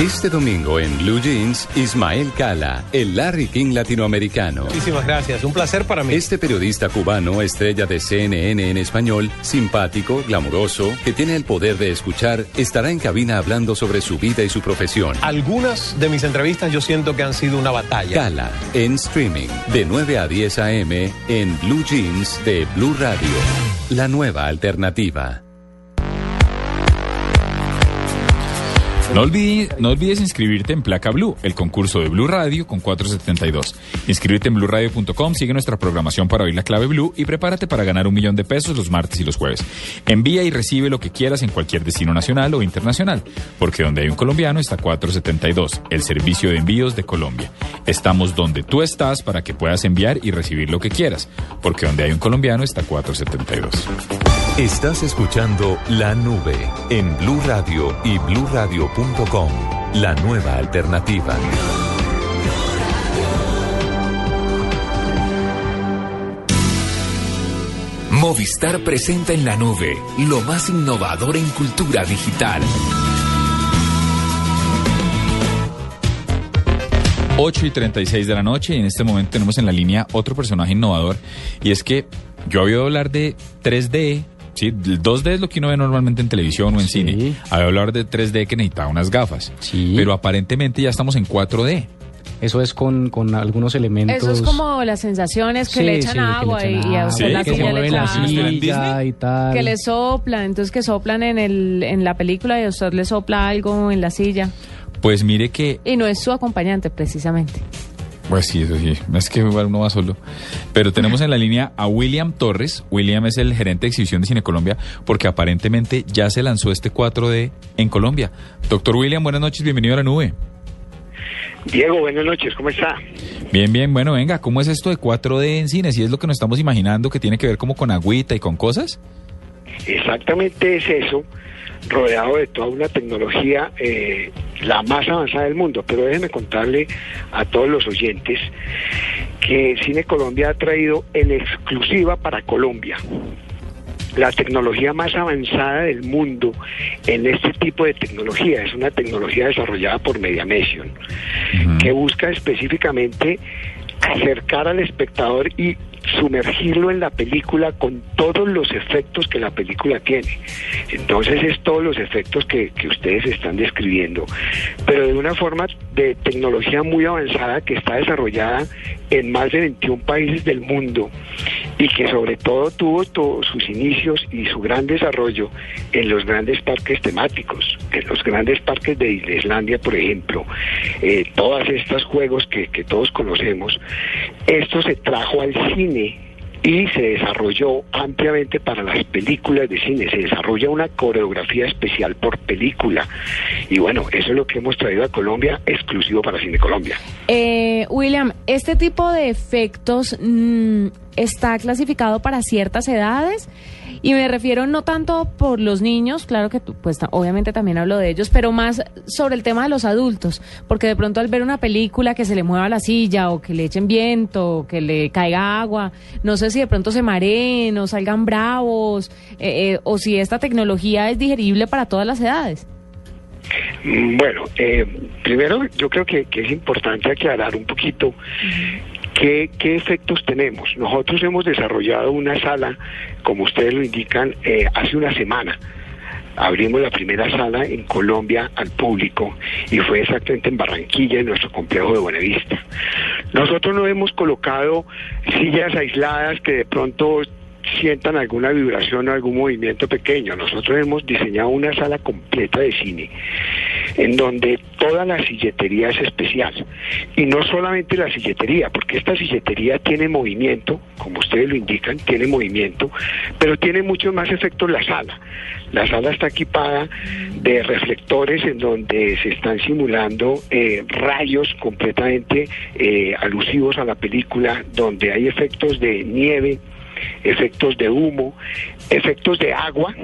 Este domingo en Blue Jeans, Ismael Cala, el Larry King latinoamericano. Muchísimas gracias, un placer para mí. Este periodista cubano, estrella de CNN en español, simpático, glamuroso, que tiene el poder de escuchar, estará en cabina hablando sobre su vida y su profesión. Algunas de mis entrevistas yo siento que han sido una batalla. Cala, en streaming, de 9 a 10 a.m. en Blue Jeans de Blue Radio. La nueva alternativa. No olvides, no olvides inscribirte en Placa Blue, el concurso de Blue Radio con 472. Inscríbete en bluradio.com, sigue nuestra programación para oír la clave Blue y prepárate para ganar un millón de pesos los martes y los jueves. Envía y recibe lo que quieras en cualquier destino nacional o internacional, porque donde hay un colombiano está 472, el servicio de envíos de Colombia. Estamos donde tú estás para que puedas enviar y recibir lo que quieras, porque donde hay un colombiano está 472. Estás escuchando La Nube en Blue Radio y bluradio.com. La nueva alternativa. Movistar presenta en la nube lo más innovador en cultura digital. 8 y 36 de la noche y en este momento tenemos en la línea otro personaje innovador y es que yo había oído hablar de 3D, ¿sí? El 2D es lo que uno ve normalmente en televisión o en cine. Había hablar de 3D que necesitaba unas gafas, pero aparentemente ya estamos en 4D. Eso es con, con algunos elementos. Eso es como las sensaciones que Sí, le echan sí, le agua echan y, y a usted agua, la que se mueve la silla y tal. Que le soplan, entonces que soplan en, el, en la película y a usted le sopla algo en la silla. Pues mire que Y no es su acompañante, precisamente. Pues sí, eso sí. Es que igual uno va solo. Pero tenemos en la línea a William Torres. William es el gerente de exhibición de Cine Colombia porque aparentemente ya se lanzó este 4D en Colombia. Doctor William, buenas noches, bienvenido a la nube. Diego, buenas noches, ¿cómo está? Bien, bien, bueno, venga, ¿cómo es esto de 4D en cine? Si es lo que nos estamos imaginando que tiene que ver como con agüita y con cosas. Exactamente es eso, rodeado de toda una tecnología, eh, la más avanzada del mundo. Pero déjeme contarle a todos los oyentes que Cine Colombia ha traído en exclusiva para Colombia la tecnología más avanzada del mundo en este tipo de tecnología. Es una tecnología desarrollada por Mediamesion, que busca específicamente acercar al espectador y sumergirlo en la película con todos los efectos que la película tiene. Entonces es todos los efectos que, que ustedes están describiendo, pero de una forma de tecnología muy avanzada que está desarrollada en más de 21 países del mundo y que sobre todo tuvo todos sus inicios y su gran desarrollo en los grandes parques temáticos, en los grandes parques de Islandia, por ejemplo, eh, todos estos juegos que, que todos conocemos, esto se trajo al cine y se desarrolló ampliamente para las películas de cine, se desarrolla una coreografía especial por película y bueno, eso es lo que hemos traído a Colombia exclusivo para Cine Colombia. Eh, William, ¿este tipo de efectos mm, está clasificado para ciertas edades? Y me refiero no tanto por los niños, claro que pues obviamente también hablo de ellos, pero más sobre el tema de los adultos, porque de pronto al ver una película que se le mueva la silla o que le echen viento o que le caiga agua, no sé si de pronto se mareen o salgan bravos eh, eh, o si esta tecnología es digerible para todas las edades. Mm, Bueno, eh, primero yo creo que, que es importante aclarar un poquito qué, qué efectos tenemos. Nosotros hemos desarrollado una sala, como ustedes lo indican, eh, hace una semana. Abrimos la primera sala en Colombia al público y fue exactamente en Barranquilla, en nuestro complejo de Buenavista. Nosotros no hemos colocado sillas aisladas que de pronto sientan alguna vibración o algún movimiento pequeño. Nosotros hemos diseñado una sala completa de cine en donde toda la silletería es especial. Y no solamente la silletería, porque esta silletería tiene movimiento, como ustedes lo indican, tiene movimiento, pero tiene muchos más efectos la sala. La sala está equipada de reflectores en donde se están simulando eh, rayos completamente eh, alusivos a la película, donde hay efectos de nieve, efectos de humo, efectos de agua.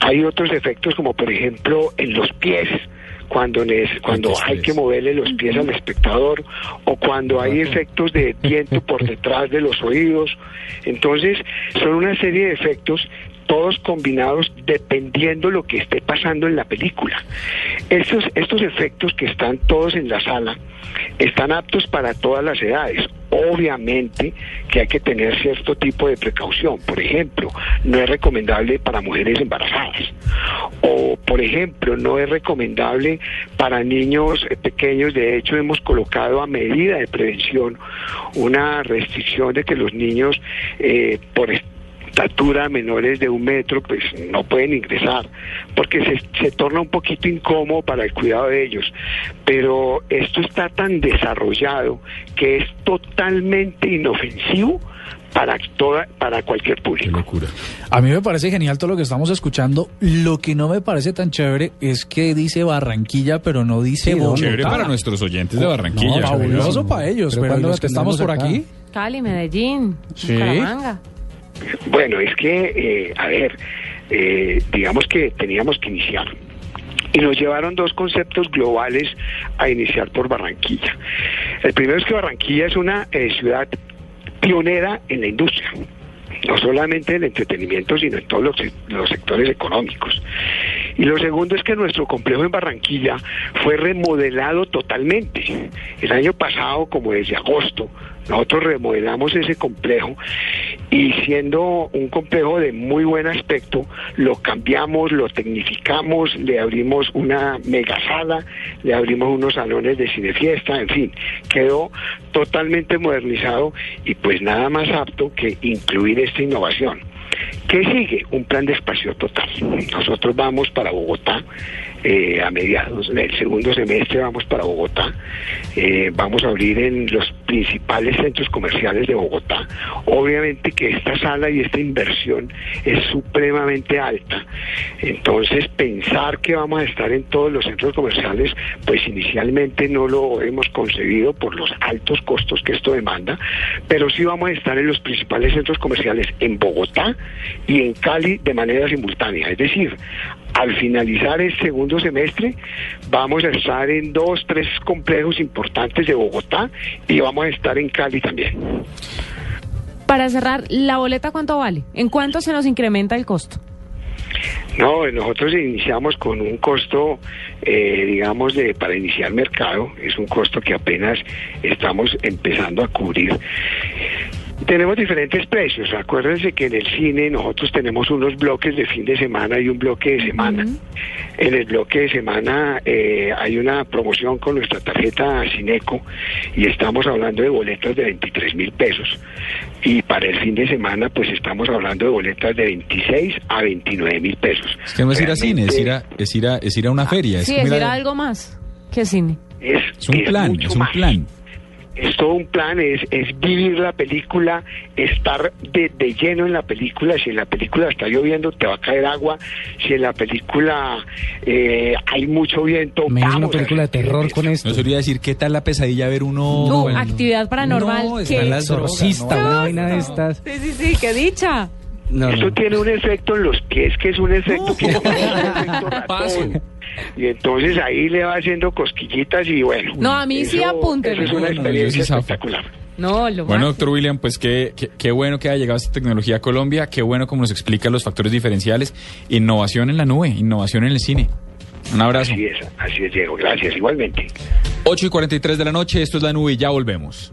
Hay otros efectos como por ejemplo en los pies, cuando, neces- cuando hay que moverle los pies al espectador o cuando hay efectos de viento por (laughs) detrás de los oídos. Entonces son una serie de efectos todos combinados dependiendo lo que esté pasando en la película. Estos, estos efectos que están todos en la sala están aptos para todas las edades. Obviamente que hay que tener cierto tipo de precaución. Por ejemplo, no es recomendable para mujeres embarazadas. O, por ejemplo, no es recomendable para niños pequeños. De hecho, hemos colocado a medida de prevención una restricción de que los niños, eh, por estatura menores de un metro, pues no pueden ingresar, porque se, se torna un poquito incómodo para el cuidado de ellos. Pero esto está tan desarrollado que es totalmente inofensivo para toda, para cualquier público. A mí me parece genial todo lo que estamos escuchando. Lo que no me parece tan chévere es que dice Barranquilla, pero no dice Bogotá. Chévere para nuestros oyentes de Barranquilla. No, fabuloso para ellos, Pero pero, ¿cuándo los que estamos por aquí. Cali, Medellín, Sí. Bucaramanga. Bueno, es que, eh, a ver, eh, digamos que teníamos que iniciar. Y nos llevaron dos conceptos globales a iniciar por Barranquilla. El primero es que Barranquilla es una eh, ciudad pionera en la industria, no solamente en el entretenimiento, sino en todos los, los sectores económicos. Y lo segundo es que nuestro complejo en Barranquilla fue remodelado totalmente. El año pasado, como desde agosto, nosotros remodelamos ese complejo y siendo un complejo de muy buen aspecto, lo cambiamos, lo tecnificamos, le abrimos una mega sala, le abrimos unos salones de cine fiesta, en fin, quedó totalmente modernizado y pues nada más apto que incluir esta innovación. ¿Qué sigue? Un plan de espacio total. Nosotros vamos para Bogotá eh, a mediados del segundo semestre, vamos para Bogotá. Eh, vamos a abrir en los principales centros comerciales de Bogotá. Obviamente que esta sala y esta inversión es supremamente alta. Entonces, pensar que vamos a estar en todos los centros comerciales, pues inicialmente no lo hemos concebido por los altos costos que esto demanda, pero sí vamos a estar en los principales centros comerciales en Bogotá y en Cali de manera simultánea. Es decir, al finalizar el segundo semestre, vamos a estar en dos, tres complejos importantes de Bogotá y vamos a estar en Cali también. Para cerrar, ¿la boleta cuánto vale? ¿En cuánto se nos incrementa el costo? No, nosotros iniciamos con un costo, eh, digamos, de para iniciar mercado. Es un costo que apenas estamos empezando a cubrir. Tenemos diferentes precios. Acuérdense que en el cine nosotros tenemos unos bloques de fin de semana y un bloque de semana. En el bloque de semana eh, hay una promoción con nuestra tarjeta Cineco y estamos hablando de boletos de 23 mil pesos. Y para el fin de semana pues estamos hablando de boletas de 26 a 29 mil pesos. Es que no es ir a cine, es ir a, es ir a, es ir a una feria. Sí, como es ir a- ir a algo más que cine. Es, es un es plan, mucho es un más. plan. Es todo un plan, es, es vivir la película, estar de, de lleno en la película. Si en la película está lloviendo, te va a caer agua. Si en la película eh, hay mucho viento, Me una vamos a película de terror con esto. No sería decir qué tal la pesadilla ver uno. No, Bueno, actividad paranormal. No, las Exorcista, no. una vaina de estas. Sí, sí, sí, qué dicha. No, Eso no. tiene un efecto en los pies, que es un efecto que es un efecto (laughs) ratón. Y entonces ahí le va haciendo cosquillitas y bueno. No, a mí sí eso- apúnteme. Eso es una No, no, yo experiencia sí espectacular. No, lo Bueno, más. doctor William, pues qué, qué, qué bueno que haya llegado esta tecnología a Colombia, qué bueno como nos explica los factores diferenciales, innovación en la nube, innovación en el cine. Un abrazo. Así es, así es, Diego. Gracias, igualmente. 8 y 43 de la noche, esto es la nube y ya volvemos.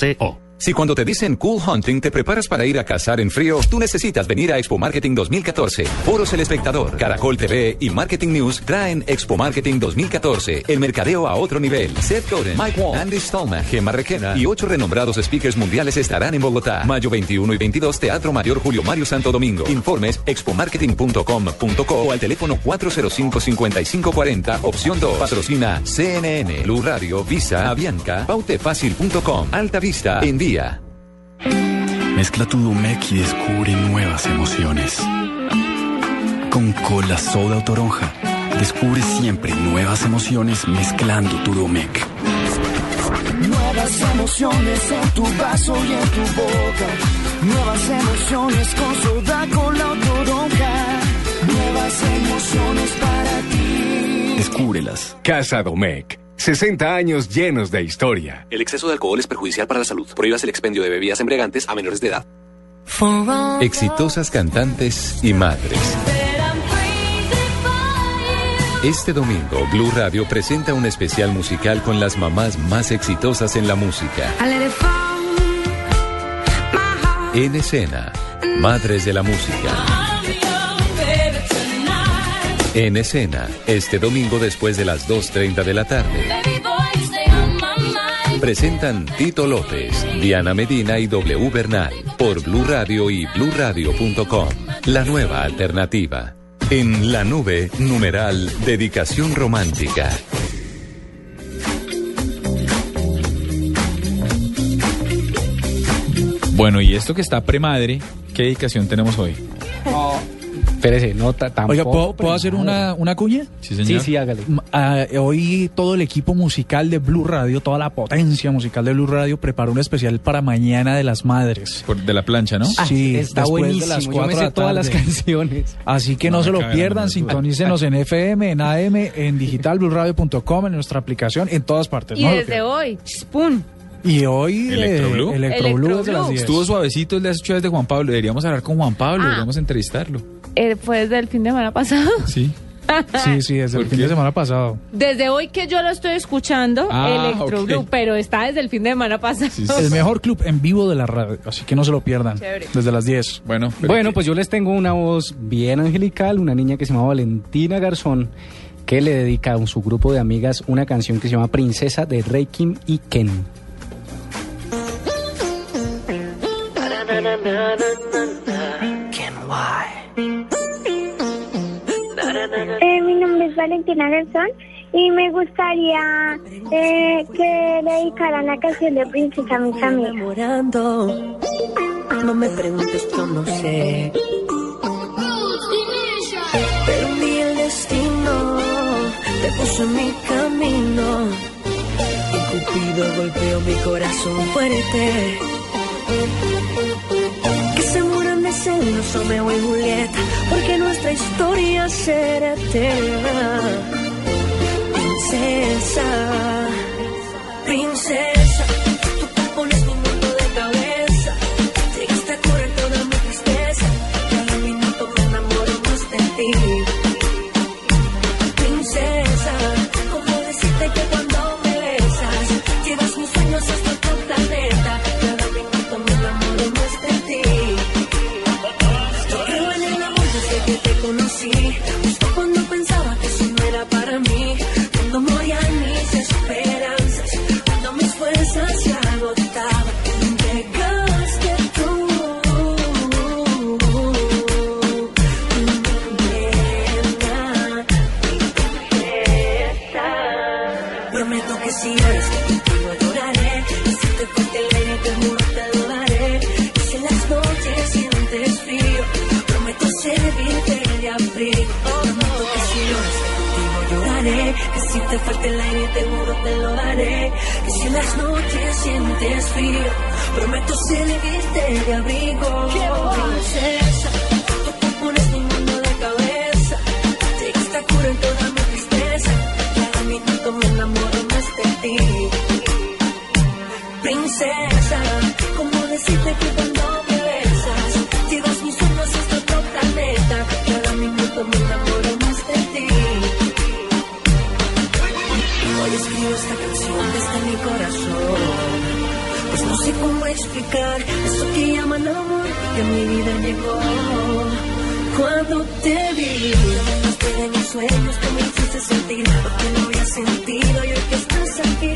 movistar.co. Si cuando te dicen Cool Hunting te preparas para ir a cazar en frío, tú necesitas venir a Expo Marketing 2014. Foros El Espectador, Caracol TV y Marketing News traen Expo Marketing 2014, el mercadeo a otro nivel. Seth Godin, Mike Wong, Andy Stallman, Gemma Requena y ocho renombrados speakers mundiales estarán en Bogotá. Mayo 21 y 22, Teatro Mayor Julio Mario Santo Domingo. Informes expomarketing.com.co o al teléfono 405-5540, opción 2. Patrocina CNN, Blue Radio, Visa, Avianca, pautefacil.com, Alta Vista, Envía. Mezcla tu Domec y descubre nuevas emociones. Con cola, soda o toronja, descubre siempre nuevas emociones mezclando tu Domec. Nuevas emociones en tu vaso y en tu boca. Nuevas emociones con soda, cola o toronja. Nuevas emociones para ti. Descúbrelas. Casa Domecq. 60 años llenos de historia. El exceso de alcohol es perjudicial para la salud. Prohíbas el expendio de bebidas embriagantes a menores de edad. Exitosas cantantes y madres. Este domingo, Blue Radio presenta un especial musical con las mamás más exitosas en la música. En escena, Madres de la Música. En escena, este domingo después de las 2.30 de la tarde. Presentan Tito López, Diana Medina y W Bernal por Blue Radio y bluradio.com. La nueva alternativa. En la nube, numeral, dedicación romántica. Bueno, y esto que está premadre, ¿qué dedicación tenemos hoy? Espérese, no ta- tampoco. Oiga, ¿puedo, puedo hacer una, una cuña? Sí, Sí, sí, hágale. Ah, hoy todo el equipo musical de Blue Radio, toda la potencia musical de Blue Radio, preparó un especial para Mañana de las Madres. Por- de la plancha, ¿no? Ah, Sí, está después de buenísimo. las Yo me de sé la todas las canciones. Así que No se lo pierdan, sintonícenos en FM, en AM, en digital, blueradio.com, en nuestra aplicación, en todas partes. Y no desde hoy, ¡pum! Y hoy Electroblue. eh, Electroblue desde las Electroblue. 10. Estuvo suavecito el de las 8 de Juan Pablo. Deberíamos hablar con Juan Pablo, Ah. deberíamos entrevistarlo. Eh, fue desde el fin de semana pasado. (laughs) Sí. Sí, sí, desde el ¿Por fin qué? de semana pasado. Desde hoy que yo lo estoy escuchando, Ah, Electroblue, ok. pero está desde el fin de semana pasado. El mejor club en vivo de la radio, así que no se lo pierdan. Chévere. Desde las 10. Bueno, Bueno, pues yo les tengo una voz bien angelical, una niña que se llama Valentina Garzón, que le dedica a su grupo de amigas una canción que se llama Princesa de Rey Kim y Ken. Eh, Valentina Garzón y me gustaría eh, que le dedicaran la canción de Princesa a mis enamorando. No me preguntes, yo no sé. Día el destino te puso en mi camino. Y Cupido golpeó mi corazón fuerte. Que se muran de celos Romeo y Julieta, porque nuestra historia será eterna. Princesa, princesa, en las noches sientes frío, prometo servirte de abrigo. Princesa, tú te pones mi mundo de cabeza. Llegaste a cura en toda mi tristeza. Cada minuto me enamoro más de ti. Princesa, ¿cómo decirte que cuando explicar eso que llaman amor que a mi vida llegó. Cuando te vi, me en mis sueños que me hiciste sentir lo que no había sentido y hoy que estás aquí.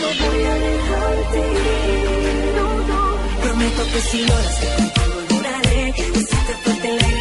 No voy a dejarte no, no. Prometo que si lloras que contigo lloraré. Y si te falta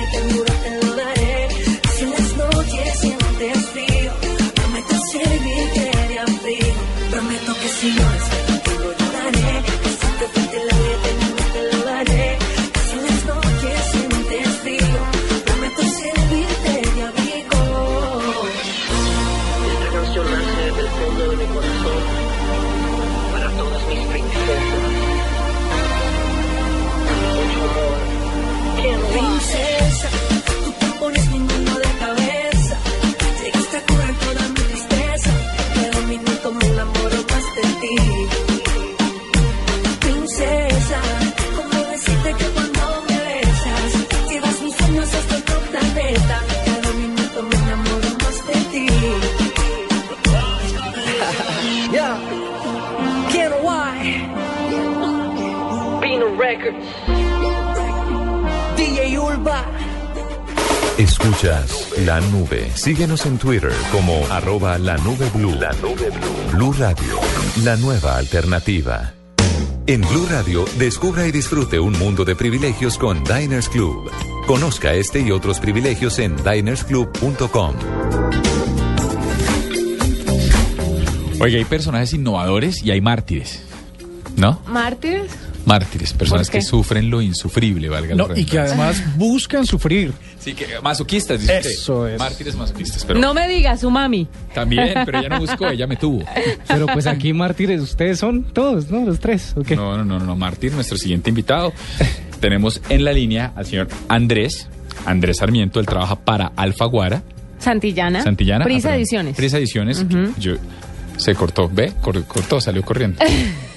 Escuchas la nube. Síguenos en Twitter como arroba la nube blue. La nube blue. Blue Radio, la nueva alternativa. En Blue Radio, descubra y disfrute un mundo de privilegios con Diners Club. Conozca este y otros privilegios en dinersclub.com. Oiga, hay personajes innovadores y hay mártires. ¿No? ¿Mártires? Mártires, personas que sufren lo insufrible, valga la No, y que además buscan sufrir. Sí, que masoquistas, dice usted. Eso es. Mártires masoquistas, pero No me digas, su mami. también, (laughs) pero ella no buscó, ella me tuvo. Pero pues aquí mártires, ustedes son todos, ¿no? Los tres, ¿ok? No, no, no, no, Mártir, nuestro siguiente invitado. Tenemos en la línea al señor Andrés, Andrés Sarmiento, él trabaja para Alfaguara, Santillana. Santillana. Prisa ah. Ediciones. Prisa Ediciones. Yo, se cortó, ¿ve? Cor- cortó, salió corriendo. (laughs)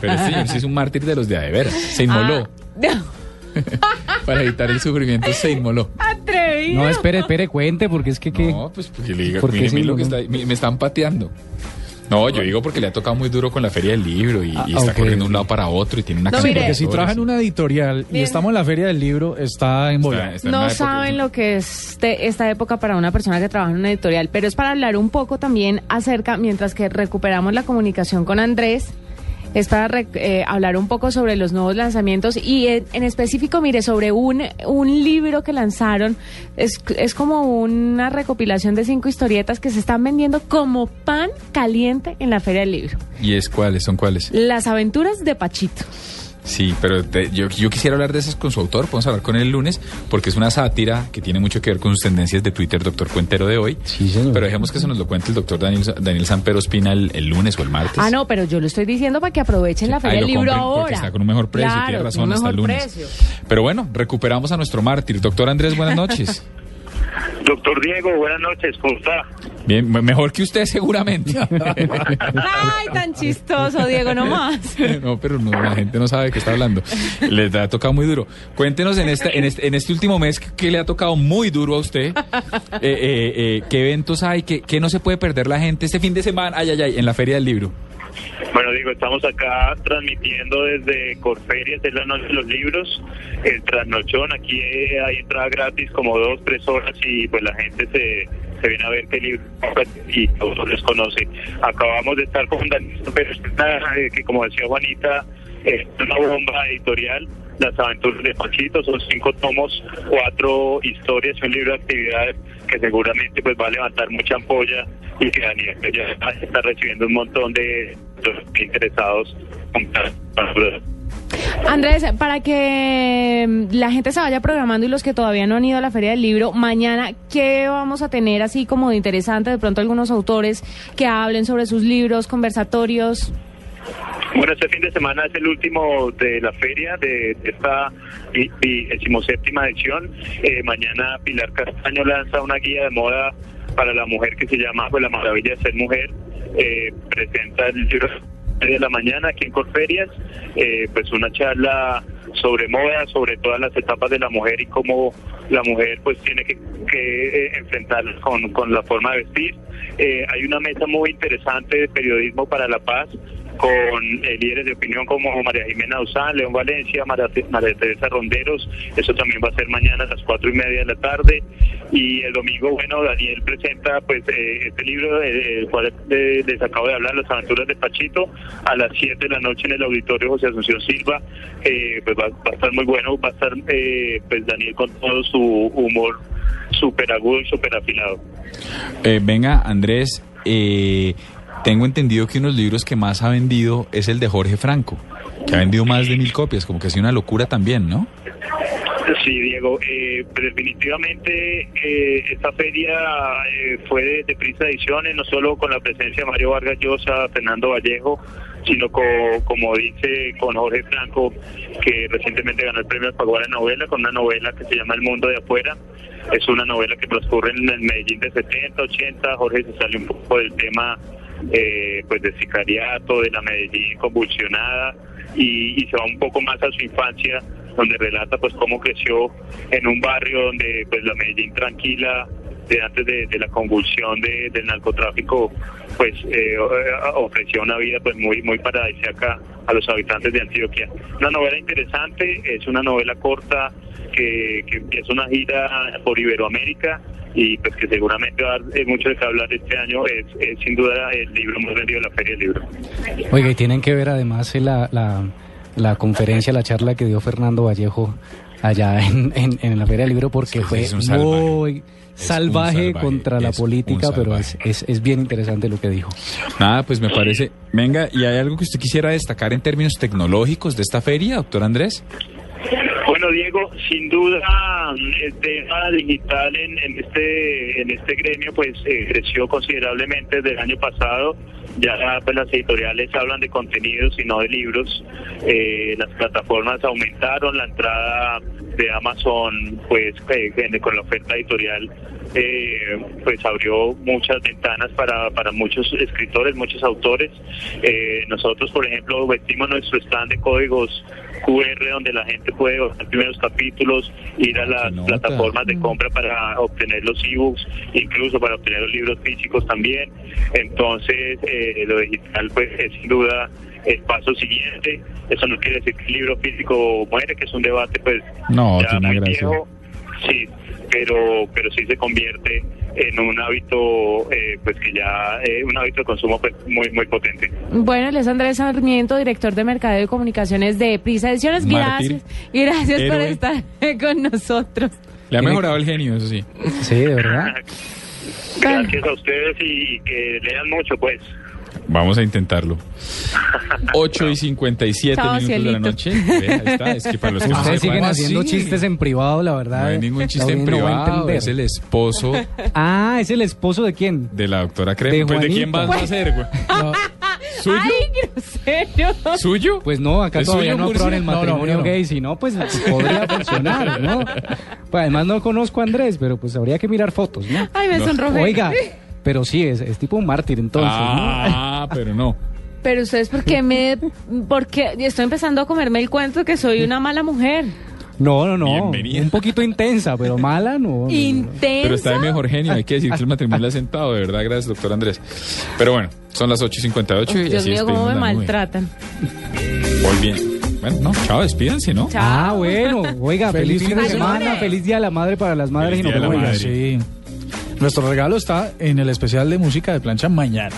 Pero este señor sí es un mártir de los de a de veras. Se inmoló. Ah, Para evitar el sufrimiento, se inmoló. atrevido. No, espere, espere, cuente, porque es que... que No, pues porque le diga, ¿Por qué mire, mire lo que está, me, me están pateando. No, yo digo porque le ha tocado muy duro con la feria del libro y, y Ah, está ok. corriendo de un lado para otro y tiene una No, de Porque si trabaja en una editorial y estamos en la feria del libro, está en está- está No época- saben lo que es este- esta época para una persona que trabaja en una editorial, pero es para hablar un poco también acerca, mientras que recuperamos la comunicación con Andrés, es para eh, hablar un poco sobre los nuevos lanzamientos y en, en específico, mire, sobre un, un libro que lanzaron, es, es como una recopilación de cinco historietas que se están vendiendo como pan caliente en la Feria del Libro. ¿Y es cuáles? ¿Son cuáles? Las aventuras de Pachito. Sí, pero te- yo, yo quisiera hablar de esas con su autor, podemos hablar con él el lunes, porque es una sátira que tiene mucho que ver con sus tendencias de Twitter, doctor Cuentero de hoy. Sí, señor. Pero dejemos que se nos lo cuente el doctor Daniel, Daniel Sampero Espina el, el lunes o el martes. Ah, no, pero yo lo estoy diciendo para que aprovechen la Feria Ahí del lo Libro compren porque ahora. está con un mejor precio, Claro, tiene razón, un hasta el mejor lunes. precio. Pero bueno, recuperamos a nuestro mártir. Doctor Andrés, buenas noches. (laughs) Doctor Diego, buenas noches, ¿cómo está? Bien, me- mejor que usted seguramente. (laughs) Ay, tan chistoso, Diego, nomás. no, pero no, la gente no sabe de qué está hablando. Les ha tocado muy duro. Cuéntenos en este, en este, en este último mes que le ha tocado muy duro a usted. eh, eh, eh, ¿Qué eventos hay? ¿Qué, ¿Qué no se puede perder la gente este fin de semana? Ay, ay, ay, en la Feria del Libro. Bueno, digo, estamos acá transmitiendo desde Corferias, es la noche los libros, el trasnochón, aquí eh, hay entrada gratis como dos, tres horas y pues la gente se, se viene a ver qué libro y todos les conoce. Acabamos de estar con Daniel, pero eh, que como decía Juanita, es una bomba editorial. Las aventuras de Pachito son cinco tomos, cuatro historias un libro de actividades que seguramente pues va a levantar mucha ampolla y que Daniel pues, ya está recibiendo un montón de interesados. Andrés, para que mm, la gente se vaya programando y los que todavía no han ido a la Feria del Libro, mañana, ¿qué vamos a tener así como de interesante? De pronto algunos autores que hablen sobre sus libros, conversatorios. Bueno, este fin de semana es el último de la feria de esta decimoséptima edición. Eh, mañana Pilar Castaño lanza una guía de moda para la mujer que se llama pues, La Maravilla de Ser Mujer. Eh, presenta el libro de la mañana aquí en Corferias, eh, pues una charla sobre moda, sobre todas las etapas de la mujer y cómo la mujer pues tiene que, que, eh, enfrentarlas con, con la forma de vestir. Eh, hay una mesa muy interesante de periodismo para la paz con eh, líderes de opinión como María Jimena Usán, León Valencia, María, María Teresa Ronderos, eso también va a ser mañana a las cuatro y media de la tarde. Y el domingo, bueno, Daniel presenta pues eh, este libro eh, del cual eh, les acabo de hablar, Las aventuras de Pachito, a las 7 de la noche en el auditorio José Asunción Silva. Eh, pues va, va a estar muy bueno, va a estar eh, pues Daniel con todo su humor súper agudo y súper afilado. Venga, Andrés, eh, tengo entendido que uno de los libros que más ha vendido es el de Jorge Franco, que ha vendido más de mil copias, como que ha sido una locura también, ¿no? Sí, Diego, eh, pues definitivamente eh, esta feria eh, fue de, de Prisa Ediciones, no solo con la presencia de Mario Vargas Llosa, Fernando Vallejo, sino co- como dice con Jorge Franco, que recientemente ganó el premio Alfaguara de novela, con una novela que se llama El Mundo de Afuera. Es una novela que transcurre en el Medellín de 70, 80. Jorge se sale un poco del tema eh, pues del sicariato, de la Medellín convulsionada y, y se va un poco más a su infancia, donde relata pues cómo creció en un barrio donde pues la Medellín tranquila de antes de, de la convulsión de- del narcotráfico pues eh, o- ofreció una vida pues muy muy paradisíaca a los habitantes de Antioquia. Una novela interesante, es una novela corta que, que empieza una gira por Iberoamérica y pues que seguramente va a dar eh, mucho de qué hablar este año, es, es sin duda el libro más vendido de la Feria del Libro. Oiga, y tienen que ver además la, la, la conferencia, la charla que dio Fernando Vallejo allá en, en, en la Feria del Libro porque fue muy salvaje, salvaje, contra la política, pero es, es bien interesante lo que dijo. Nada, pues me parece. Venga, ¿y hay algo que usted quisiera destacar en términos tecnológicos de esta feria, doctor Andrés? Bueno, Diego, sin duda el tema digital en, en este en este gremio pues eh, creció considerablemente desde el año pasado. Ya pues, las editoriales hablan de contenidos y no de libros. Eh, las plataformas aumentaron la entrada de Amazon, pues eh, con la oferta editorial, eh, pues abrió muchas ventanas para, para muchos escritores, muchos autores. Eh, nosotros, por ejemplo, vestimos nuestro stand de códigos QR donde la gente puede bajar primeros capítulos, ir a las plataformas de compra para obtener los ebooks, incluso para obtener los libros físicos también. Entonces, eh, lo digital pues es sin duda el paso siguiente. Eso no quiere decir que el libro físico muere, que es un debate pues No, ya tiene muy gracia. viejo. Sí, pero pero sí se convierte en un hábito eh, pues que ya eh, un hábito de consumo pues muy muy potente. Bueno, él es Andrés Sarmiento, director de Mercadeo y Comunicaciones de Prisa Ediciones. Mártir. Gracias. Y gracias por estar (laughs) con nosotros. Le ha mejorado el genio, eso sí. Sí, de verdad. Gracias a ustedes y que lean mucho pues. Vamos a intentarlo. (laughs) 8 y 57 Chao, minutos de la noche. Ve, ahí está. Es que para los que no Ustedes sepan- siguen haciendo Sí. chistes en privado, la verdad. No hay ningún chiste en no privado. Es el esposo Ah, ¿es el esposo de quién? de la doctora Crema. De Pues, ¿De quién vas a ser, güey? ¿Suyo? ¡Ay, grosero! ¿Suyo? Pues no, acá ¿Es todavía no aprueban el No, no, matrimonio no. gay, si no, pues podría (laughs) funcionar, ¿no? Pues además no conozco a Andrés, pero pues habría que mirar fotos, ¿no? Ay, me No. sonrojé. Oiga, pero sí, es, es tipo un mártir entonces, Ah, pero no. (laughs) Pero ustedes, ¿por qué me...? Porque estoy empezando a comerme el cuento que soy una mala mujer. ¿no? No, no, no. Bienvenida. Un poquito intensa, pero mala, no. no, no. Intensa. Pero está de mejor genio. Hay que decir que el matrimonio le ha sentado, de verdad. Gracias, doctor Andrés. Pero bueno, son las 8 y 58 y Dios así mío, cómo me maltratan. Muy bien. Bueno, no, chao, despídanse, ¿no? Ah, bueno, oiga, feliz, Feliz fin de semana, feliz día de la madre para las madres Feliz y Día de la Madre. Sí. Nuestro regalo está en el especial de música de plancha mañana.